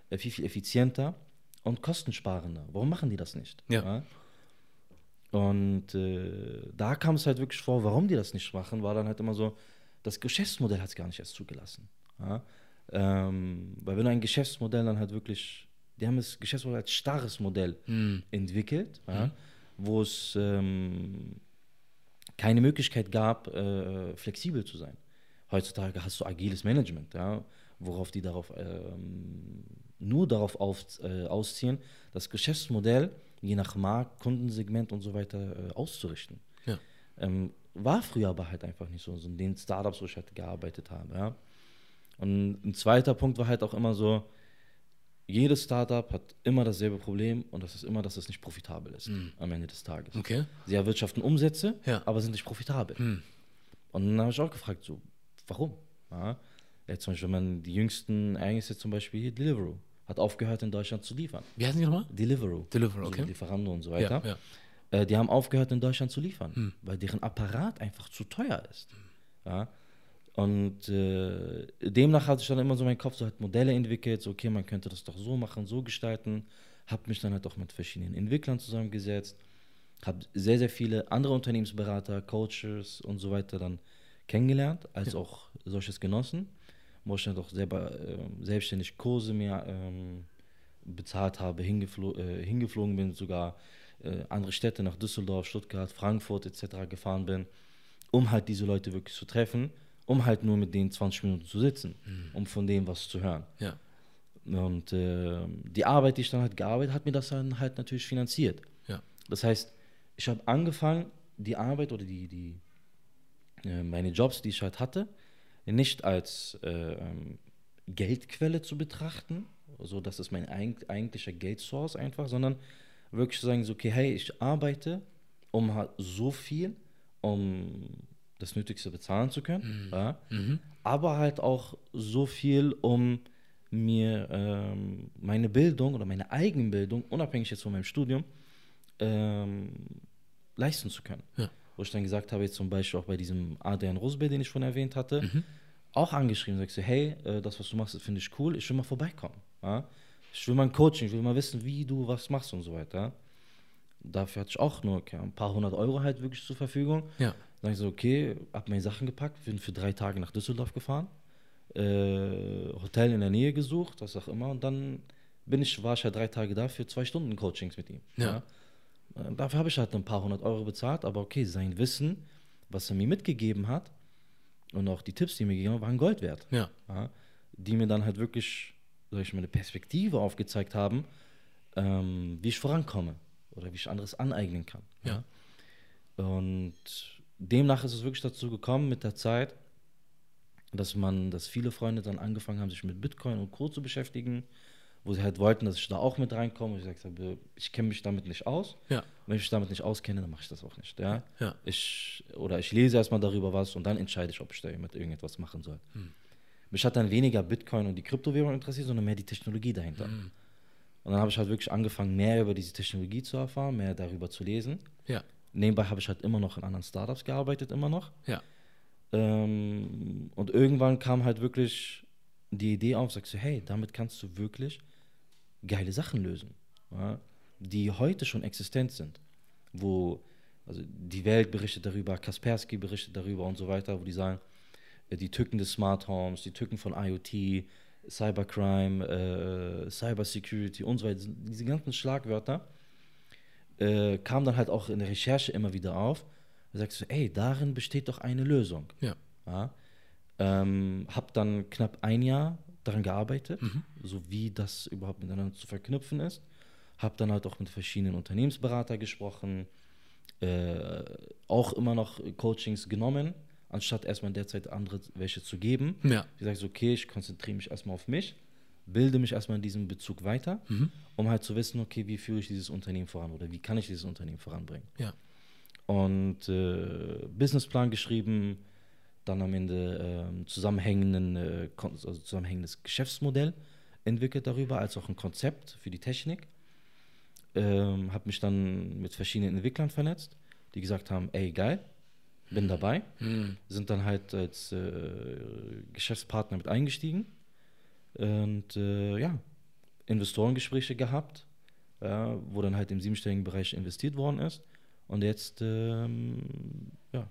äh, viel, viel effizienter und kostensparender. Warum machen die das nicht? Ja. Und äh, da kam es halt wirklich vor, warum die das nicht machen, war dann halt immer so, das Geschäftsmodell hat es gar nicht erst zugelassen. Ja? Ähm, weil wenn du ein Geschäftsmodell dann halt wirklich, die haben das Geschäftsmodell als starres Modell entwickelt, ja? wo es ähm, keine Möglichkeit gab, äh, flexibel zu sein. Heutzutage hast du agiles Management, ja, worauf die darauf ähm, nur darauf auf, äh, ausziehen, das Geschäftsmodell je nach Markt, Kundensegment und so weiter äh, auszurichten. Ja. Ähm, war früher aber halt einfach nicht so, so in den Startups, wo ich halt gearbeitet habe. Ja. Und ein zweiter Punkt war halt auch immer so, jedes Startup hat immer dasselbe Problem und das ist immer, dass es nicht profitabel ist am Ende des Tages. Okay. Sie erwirtschaften Umsätze, Ja. aber sind nicht profitabel. Und dann habe ich auch gefragt, so, warum? Ja, jetzt zum Beispiel, wenn man die jüngsten Ereignisse zum Beispiel hier, Deliveroo, hat aufgehört in Deutschland zu liefern. Wie heißen die nochmal? Deliveroo. Deliveroo, also okay. Lieferando und so Ja, weiter. ja. Äh, die haben aufgehört in Deutschland zu liefern, weil deren Apparat einfach zu teuer ist. Ja? Und äh, demnach hatte ich dann immer so meinen Kopf so halt Modelle entwickelt, so okay, man könnte das doch so machen, so gestalten. Habe mich dann halt auch mit verschiedenen Entwicklern zusammengesetzt, habe sehr, sehr viele andere Unternehmensberater, Coaches und so weiter dann kennengelernt, als auch solches genossen. Wo ich dann doch selber äh, selbstständig Kurse mir ähm, bezahlt habe, hingeflo äh, hingeflogen bin, sogar äh, andere Städte nach Düsseldorf, Stuttgart, Frankfurt etc. gefahren bin, um halt diese Leute wirklich zu treffen, um halt nur mit denen 20 Minuten zu sitzen, um von denen was zu hören. Ja. Und äh, die Arbeit, die ich dann halt gearbeitet hat mir das dann halt natürlich finanziert. Ja. Das heißt, ich habe angefangen, die Arbeit oder die, die äh, meine Jobs, die ich halt hatte, nicht als äh, ähm, Geldquelle zu betrachten, so das ist mein eig eigentlicher Geldsource einfach, sondern wirklich zu sagen, so, okay, hey, ich arbeite um halt so viel, um das Nötigste bezahlen zu können, ja, aber halt auch so viel, um mir ähm, meine Bildung oder meine Eigenbildung, unabhängig jetzt von meinem Studium, ähm, leisten zu können. Ja. Wo ich dann gesagt habe, jetzt zum Beispiel auch bei diesem Adrian Rosbe, den ich schon erwähnt hatte, auch angeschrieben, sagst du, hey, äh, das, was du machst, finde ich cool, ich will mal vorbeikommen. Ja? Ich will mal ein Coaching, ich will mal wissen, wie du was machst und so weiter. Dafür hatte ich auch nur okay, ein paar hundert Euro halt wirklich zur Verfügung. Ja. Dann ich so, okay, hab meine Sachen gepackt, bin für drei Tage nach Düsseldorf gefahren, äh, Hotel in der Nähe gesucht, was auch immer, und dann bin ich, war ich halt drei Tage da für zwei Stunden Coachings mit ihm. Ja. Äh, Dafür habe ich halt ein paar hundert Euro bezahlt, aber okay, sein Wissen, was er mir mitgegeben hat und auch die Tipps, die er mir gegeben hat, waren Gold wert. Ja. Ja, die mir dann halt wirklich, sag ich mal, eine Perspektive aufgezeigt haben, ähm, wie ich vorankomme oder wie ich anderes aneignen kann. Ja. Und demnach ist es wirklich dazu gekommen mit der Zeit, dass man, dass viele Freunde dann angefangen haben, sich mit Bitcoin und Co. zu beschäftigen, wo sie halt wollten, dass ich da auch mit reinkomme. Ich gesagt habe, ich kenne mich damit nicht aus. Ja. Wenn ich mich damit nicht auskenne, dann mache ich das auch nicht. Ja? Ja. Ich, oder ich lese erstmal darüber was und dann entscheide ich, ob ich da mit irgendetwas machen soll. Hm. Mich hat dann weniger Bitcoin und die Kryptowährung interessiert, sondern mehr die Technologie dahinter. Hm. Und dann habe ich halt wirklich angefangen, mehr über diese Technologie zu erfahren, mehr darüber zu lesen. Ja. Nebenbei habe ich halt immer noch in anderen Startups gearbeitet, immer noch. Ja. Ähm, und irgendwann kam halt wirklich die Idee auf, sagst du, hey, damit kannst du wirklich geile Sachen lösen, ja, die heute schon existent sind. Wo, also die Welt berichtet darüber, Kaspersky berichtet darüber und so weiter, wo die sagen, äh, die Tücken des Smart Homes, die Tücken von IoT, Cybercrime, äh, Cybersecurity und so weiter, diese ganzen Schlagwörter äh, kamen dann halt auch in der Recherche immer wieder auf. Da sagst du, ey, darin besteht doch eine Lösung. Ja. Ja. Ähm, hab dann knapp ein Jahr daran gearbeitet, Mhm. so wie das überhaupt miteinander zu verknüpfen ist. Hab dann halt auch mit verschiedenen Unternehmensberater gesprochen, äh, auch immer noch Coachings genommen, anstatt erstmal derzeit andere welche zu geben. Ja. Ich sage so, okay, ich konzentriere mich erstmal auf mich, bilde mich erstmal in diesem Bezug weiter, um halt zu wissen, okay, wie führe ich dieses Unternehmen voran oder wie kann ich dieses Unternehmen voranbringen? Ja. und äh, Businessplan geschrieben, dann am Ende ähm, zusammenhängenden, äh, also zusammenhängendes Geschäftsmodell entwickelt darüber, als auch ein Konzept für die Technik. Ähm, habe mich dann mit verschiedenen Entwicklern vernetzt, die gesagt haben, ey geil, bin dabei, sind dann halt als äh, Geschäftspartner mit eingestiegen und äh, ja, Investorengespräche gehabt, ja, wo dann halt im siebenstelligen Bereich investiert worden ist. Und jetzt ähm, ja,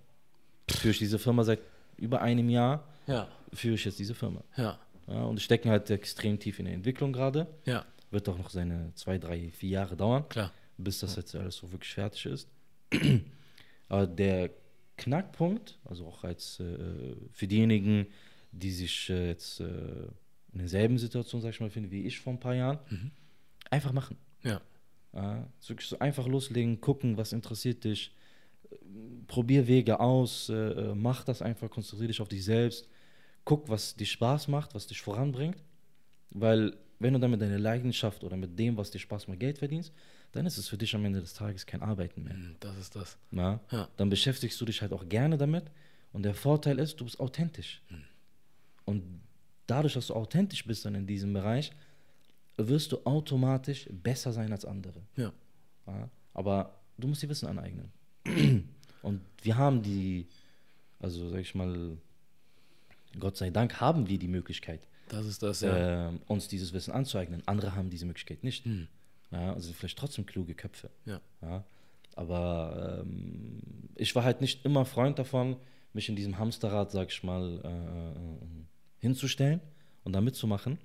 führe ich diese Firma seit über einem Jahr, Ja. führe ich jetzt diese Firma. Ja. Ja, und stecken halt extrem tief in der Entwicklung gerade. Ja. Wird auch noch seine zwei, drei, vier Jahre dauern, Klar. bis das jetzt alles so wirklich fertig ist. Aber der Knackpunkt, also auch als äh, für diejenigen, die sich äh, jetzt äh, in derselben Situation, sag ich mal, befinden wie ich vor ein paar Jahren, einfach machen. Ja. Ja, wirklich so einfach loslegen, gucken, was interessiert dich. Probier Wege aus, äh, äh, mach das einfach, konzentriere dich auf dich selbst. Guck, was dir Spaß macht, was dich voranbringt. Weil, wenn du dann mit deiner Leidenschaft oder mit dem, was dir Spaß macht, Geld verdienst, dann ist es für dich am Ende des Tages kein Arbeiten mehr. Hm, Das ist das. Na? Ja. Dann beschäftigst du dich halt auch gerne damit. Und der Vorteil ist, du bist authentisch. Und dadurch, dass du authentisch bist dann in diesem Bereich, wirst du automatisch besser sein als andere. Ja. Ja, aber du musst dir Wissen aneignen. Und wir haben die, also sag ich mal, Gott sei Dank haben wir die Möglichkeit, Das ist das, ja. ähm, uns dieses Wissen anzueignen. Andere haben diese Möglichkeit nicht. Ja, also vielleicht trotzdem kluge Köpfe. Ja. Ja, aber ähm, ich war halt nicht immer Freund davon, mich in diesem Hamsterrad, sag ich mal, äh, hinzustellen und da mitzumachen.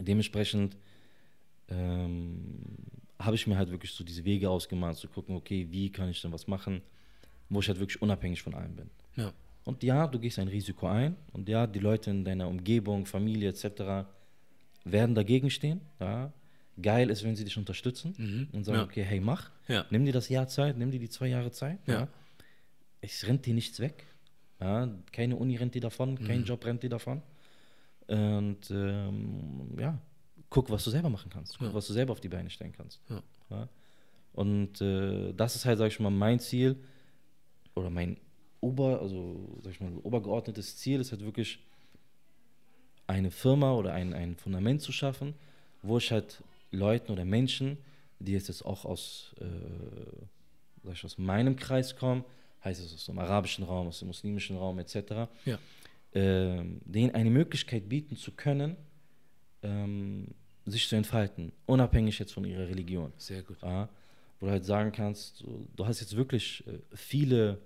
Dementsprechend ähm, habe ich mir halt wirklich so diese Wege ausgemalt, zu gucken, okay, wie kann ich denn was machen, wo ich halt wirklich unabhängig von allem bin. Ja. Und ja, du gehst ein Risiko ein und ja, die Leute in deiner Umgebung, Familie etc. werden dagegen stehen. Ja. Geil ist, wenn sie dich unterstützen und sagen, Ja. okay, hey, mach. Nimm dir das Jahr Zeit, nimm dir die zwei Jahre Zeit. Es rennt dir nichts weg. Ja. Keine Uni rennt dir davon, Mhm. kein Job rennt dir davon. Und ähm, ja, guck, was du selber machen kannst. Guck, Ja. was du selber auf die Beine stellen kannst. Ja. Ja. Und äh, das ist halt, sag ich mal, mein Ziel oder mein Ober, also sag ich mal, obergeordnetes Ziel ist halt wirklich eine Firma oder ein, ein Fundament zu schaffen, wo ich halt Leuten oder Menschen, die jetzt, jetzt auch aus, äh, sag ich, aus meinem Kreis kommen, heißt es aus dem arabischen Raum, aus dem muslimischen Raum etc., Ja. ähm, denen eine Möglichkeit bieten zu können, ähm, sich zu entfalten, unabhängig jetzt von ihrer Religion. Sehr gut. Ja, wo du halt sagen kannst, so, du hast jetzt wirklich äh, viele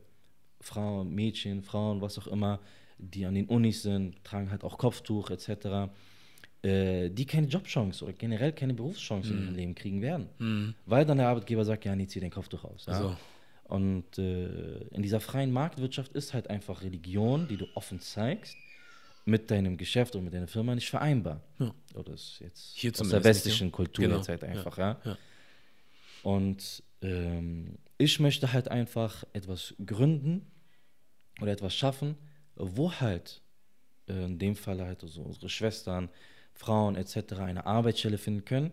Frauen, Mädchen, Frauen, was auch immer, die an den Unis sind, tragen halt auch Kopftuch etc., äh, die keine Jobchance oder generell keine Berufschance in ihrem Leben kriegen werden. Weil dann der Arbeitgeber sagt, ja, nee, zieh dein Kopftuch aus. Ja? So. Und äh, in dieser freien Marktwirtschaft ist halt einfach Religion, die du offen zeigst, mit deinem Geschäft und mit deiner Firma nicht vereinbar. Ja. Oder ist jetzt Hier aus der nicht, westlichen ja. Kultur Genau. jetzt halt einfach, ja. Ja. Und ähm, ich möchte halt einfach etwas gründen oder etwas schaffen, wo halt äh, in dem Fall halt also unsere Schwestern, Frauen etc. eine Arbeitsstelle finden können,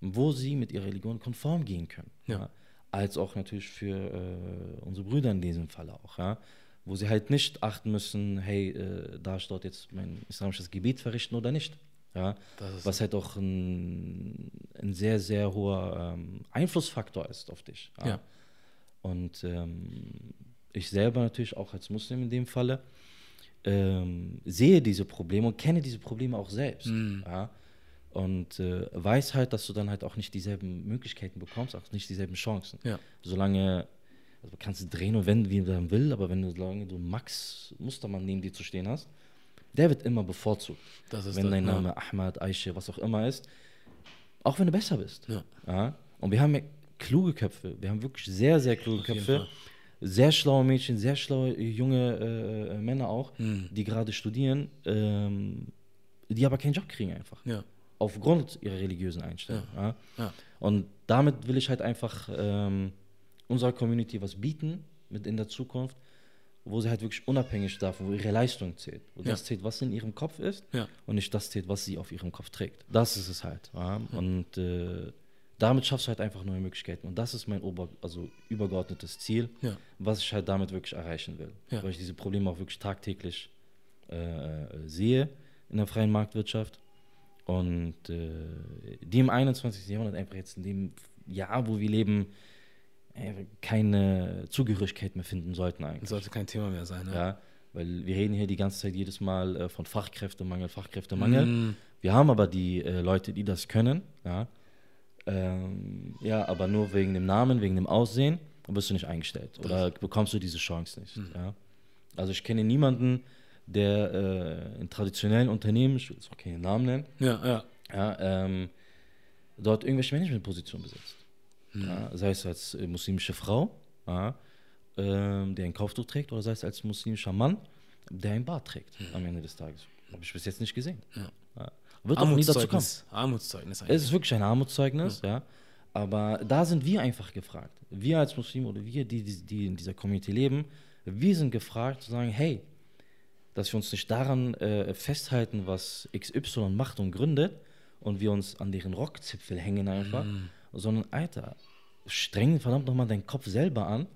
wo sie mit ihrer Religion konform gehen können. Ja. Als auch natürlich für äh, unsere Brüder in diesem Fall auch, ja. Wo sie halt nicht achten müssen, hey, äh, darf ich dort jetzt mein islamisches Gebet verrichten oder nicht. Ja, Das ist- was halt auch ein, ein sehr, sehr hoher ähm, Einflussfaktor ist auf dich. Ja. Und ähm, ich selber natürlich auch als Muslim in dem Falle, ähm, sehe diese Probleme und kenne diese Probleme auch selbst. Mhm. Ja? Und äh, weiß halt, dass du dann halt auch nicht dieselben Möglichkeiten bekommst, auch nicht dieselben Chancen. Ja. Solange, also kannst du drehen und wenden, wie du dann will, aber wenn du, solange du Max Mustermann neben dir zu stehen hast, der wird immer bevorzugt. Das ist wenn dein ja. Name Ahmad, Aisha, was auch immer ist, auch wenn du besser bist. Ja. Ja? Und wir haben ja kluge Köpfe. Wir haben wirklich sehr, sehr kluge Auf Köpfe. Sehr schlaue Mädchen, sehr schlaue äh, junge äh, äh, Männer auch, Hm. die gerade studieren, ähm, die aber keinen Job kriegen einfach. Ja. Aufgrund ihrer religiösen Einstellung. Ja. Ja. Und damit will ich halt einfach ähm, unserer Community was bieten mit in der Zukunft, wo sie halt wirklich unabhängig davon, wo ihre Leistung zählt. Wo Ja. das zählt, was in ihrem Kopf ist und nicht das zählt, was sie auf ihrem Kopf trägt. Das ist es halt. Und äh, damit schaffst du halt einfach neue Möglichkeiten. Und das ist mein ober also übergeordnetes Ziel, was ich halt damit wirklich erreichen will. Weil ich diese Probleme auch wirklich tagtäglich äh, sehe in der freien Marktwirtschaft. Und äh, die im 21. Jahrhundert einfach jetzt in dem Jahr, wo wir leben, keine Zugehörigkeit mehr finden sollten eigentlich. Sollte kein Thema mehr sein. Ja, weil wir reden hier die ganze Zeit jedes Mal äh, von Fachkräftemangel, Fachkräftemangel. Mm. Wir haben aber die äh, Leute, die das können. Ja. Ähm, ja, aber nur wegen dem Namen, wegen dem Aussehen wirst du nicht eingestellt. Oder bekommst du diese Chance nicht. Ja. Also ich kenne niemanden, der äh, in traditionellen Unternehmen, ich will jetzt auch keinen Namen nennen, Ja, ja. ja, ähm, dort irgendwelche Managementpositionen besetzt. Ja, sei es als äh, muslimische Frau, ja, ähm, der ein Kauftuch trägt, oder sei es als muslimischer Mann, der ein Bart trägt am Ende des Tages. Habe ich bis jetzt nicht gesehen. Ja. Wird auch nie dazu kommen. Armutszeugnis. Armutszeugnis Es eigentlich. ist wirklich ein Armutszeugnis, ja. Aber da sind wir einfach gefragt. Wir als Muslime oder wir, die, die, die in dieser Community leben, wir sind gefragt zu sagen, hey, dass wir uns nicht daran äh, festhalten, was XY macht und gründet und wir uns an deren Rockzipfel hängen einfach, sondern Alter, streng verdammt nochmal deinen Kopf selber an,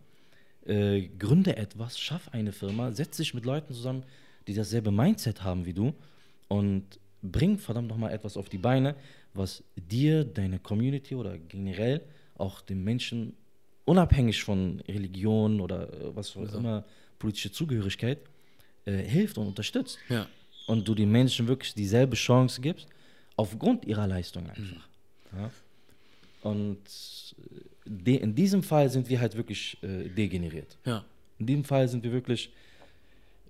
äh, gründe etwas, schaff eine Firma, setz dich mit Leuten zusammen, die dasselbe Mindset haben wie du und bring verdammt nochmal etwas auf die Beine, was dir, deine Community oder generell auch den Menschen unabhängig von Religion oder äh, was auch immer, politische Zugehörigkeit, äh, hilft und unterstützt. Ja. Und du den Menschen wirklich dieselbe Chance gibst, aufgrund ihrer Leistung einfach. Ja? Und äh, de, in diesem Fall sind wir halt wirklich äh, degeneriert. Ja. In diesem Fall sind wir wirklich,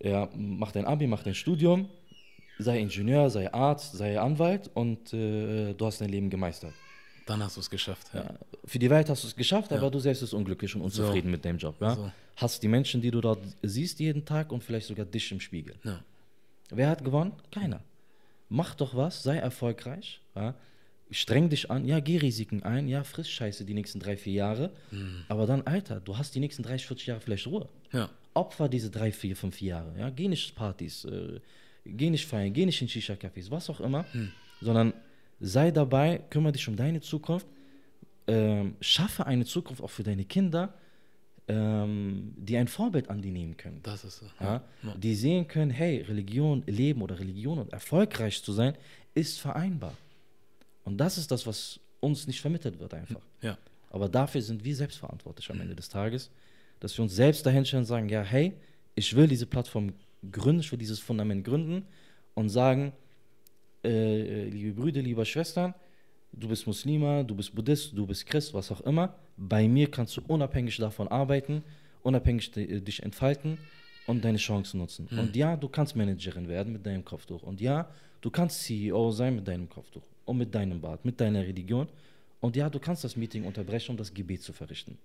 ja, mach dein Abi, mach dein Studium, sei Ingenieur, sei Arzt, sei Anwalt und äh, du hast dein Leben gemeistert. Dann hast du es geschafft. Ja. Ja, für die Welt hast du es geschafft, aber du selbst bist unglücklich und unzufrieden So. mit deinem Job. Ja? So. Hast die Menschen, die du dort siehst jeden Tag und vielleicht sogar dich im Spiegel. Wer hat gewonnen? Keiner. Mach doch was, sei erfolgreich. Streng dich an, ja, geh Risiken ein, ja, friss Scheiße die nächsten drei, vier Jahre. Aber dann, Alter, du hast die nächsten 30, 40 Jahre vielleicht Ruhe. Opfer diese drei, vier, fünf Jahre. Ja? Geh nicht Partys, äh, geh nicht feiern, geh nicht in Shisha-Cafés, was auch immer, sondern sei dabei, kümmere dich um deine Zukunft, ähm, schaffe eine Zukunft auch für deine Kinder, ähm, die ein Vorbild an die nehmen können. Das ist so. Ja? Ja. Die sehen können, hey, Religion, Leben oder Religion und erfolgreich zu sein, ist vereinbar. Und das ist das, was uns nicht vermittelt wird einfach. Ja. Aber dafür sind wir selbst verantwortlich am Ende des Tages, dass wir uns selbst dahinstellen und sagen, ja, hey, ich will diese Plattform gründen, ich will dieses Fundament gründen und sagen, äh, liebe Brüder, liebe Schwestern, du bist Muslima, du bist Buddhist, du bist Christ, was auch immer, bei mir kannst du unabhängig davon arbeiten, unabhängig di- dich entfalten und deine Chancen nutzen. Und ja, du kannst Managerin werden mit deinem Kopftuch. Und ja, du kannst CEO sein mit deinem Kopftuch und mit deinem Bart, mit deiner Religion. Und ja, du kannst das Meeting unterbrechen, um das Gebet zu verrichten.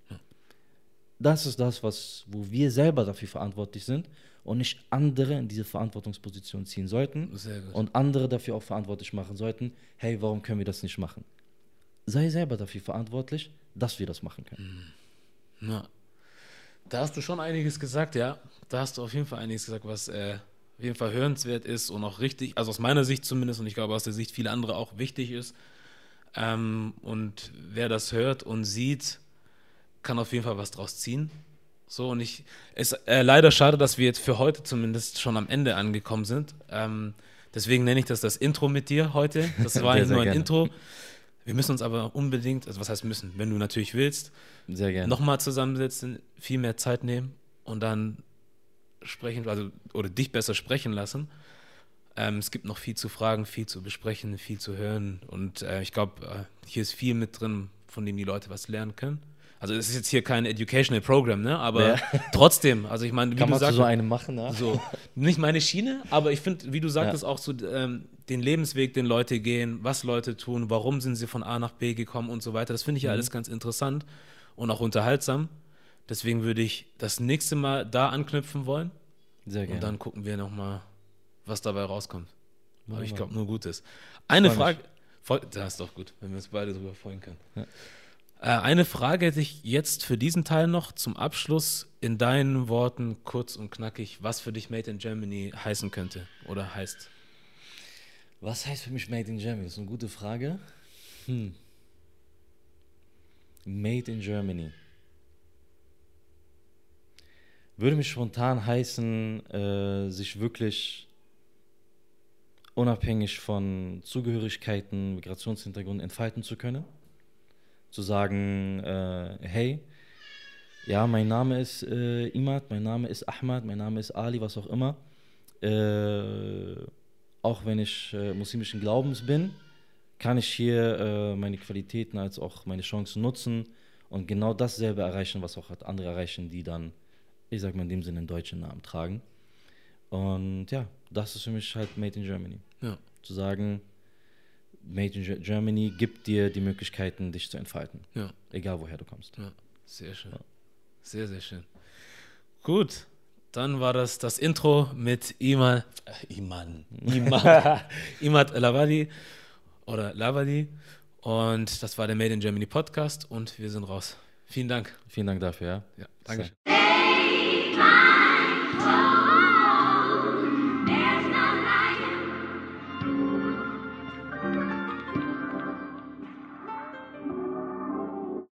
Das ist das, was, wo wir selber dafür verantwortlich sind und nicht andere in diese Verantwortungsposition ziehen sollten und andere dafür auch verantwortlich machen sollten. Hey, warum können wir das nicht machen? Sei selber dafür verantwortlich, dass wir das machen können. Ja. Da hast du schon einiges gesagt, ja. Da hast du auf jeden Fall einiges gesagt, was äh, auf jeden Fall hörenswert ist und auch richtig, also aus meiner Sicht zumindest und ich glaube aus der Sicht vieler anderer auch wichtig ist. Ähm, und wer das hört und sieht, kann auf jeden Fall was draus ziehen. So, und ich, es ist äh, leider schade, dass wir jetzt für heute zumindest schon am Ende angekommen sind. Ähm, deswegen nenne ich das das Intro mit dir heute. Das war sehr nur ein gerne. Intro. Wir müssen uns aber unbedingt, also was heißt müssen, wenn du natürlich willst, Sehr gerne. nochmal zusammensetzen, viel mehr Zeit nehmen und dann sprechen, also oder dich besser sprechen lassen. Ähm, es gibt noch viel zu fragen, viel zu besprechen, viel zu hören und äh, ich glaube, äh, hier ist viel mit drin, von dem die Leute was lernen können. Also es ist jetzt hier kein Educational Program, ne? Aber Ja. trotzdem, also ich meine, wie Kann du sagst, so einem machen, ne? so, nicht meine Schiene, aber ich finde, wie du sagtest, auch so ähm, den Lebensweg, den Leute gehen, was Leute tun, warum sind sie von A nach B gekommen und so weiter. Das finde ich ja alles ganz interessant und auch unterhaltsam. Deswegen würde ich das nächste Mal da anknüpfen wollen Sehr gerne. und dann gucken wir nochmal, was dabei rauskommt. Aber ich glaube nur Gutes. Eine Frage, voll, das ist doch gut, wenn wir uns beide drüber freuen können. Ja. Äh, eine Frage hätte ich jetzt für diesen Teil noch zum Abschluss in deinen Worten kurz und knackig, was für dich Made in Germany heißen könnte oder heißt. Was heißt für mich Made in Germany? Das ist eine gute Frage. Hm. Made in Germany. Würde mich spontan heißen, äh, sich wirklich unabhängig von Zugehörigkeiten, Migrationshintergrund entfalten zu können. Zu sagen, äh, hey, ja, mein Name ist äh, Imad, mein Name ist Ahmad, mein Name ist Ali, was auch immer. Äh, auch wenn ich äh, muslimischen Glaubens bin, kann ich hier äh, meine Qualitäten als auch meine Chancen nutzen und genau dasselbe erreichen, was auch andere erreichen, die dann, ich sag mal in dem Sinne, einen deutschen Namen tragen. Und ja, das ist für mich halt Made in Germany. Ja. Zu sagen, Made in Ge- Germany gibt dir die Möglichkeiten, dich zu entfalten. Ja. Egal woher du kommst. Ja, sehr schön. Sehr, sehr schön. Gut, dann war das das Intro mit Iman, äh, Iman, Iman, Imad Lavadi oder Lavadi. Und das war der Made in Germany Podcast und wir sind raus. Vielen Dank. Vielen Dank dafür, ja. Ja, danke.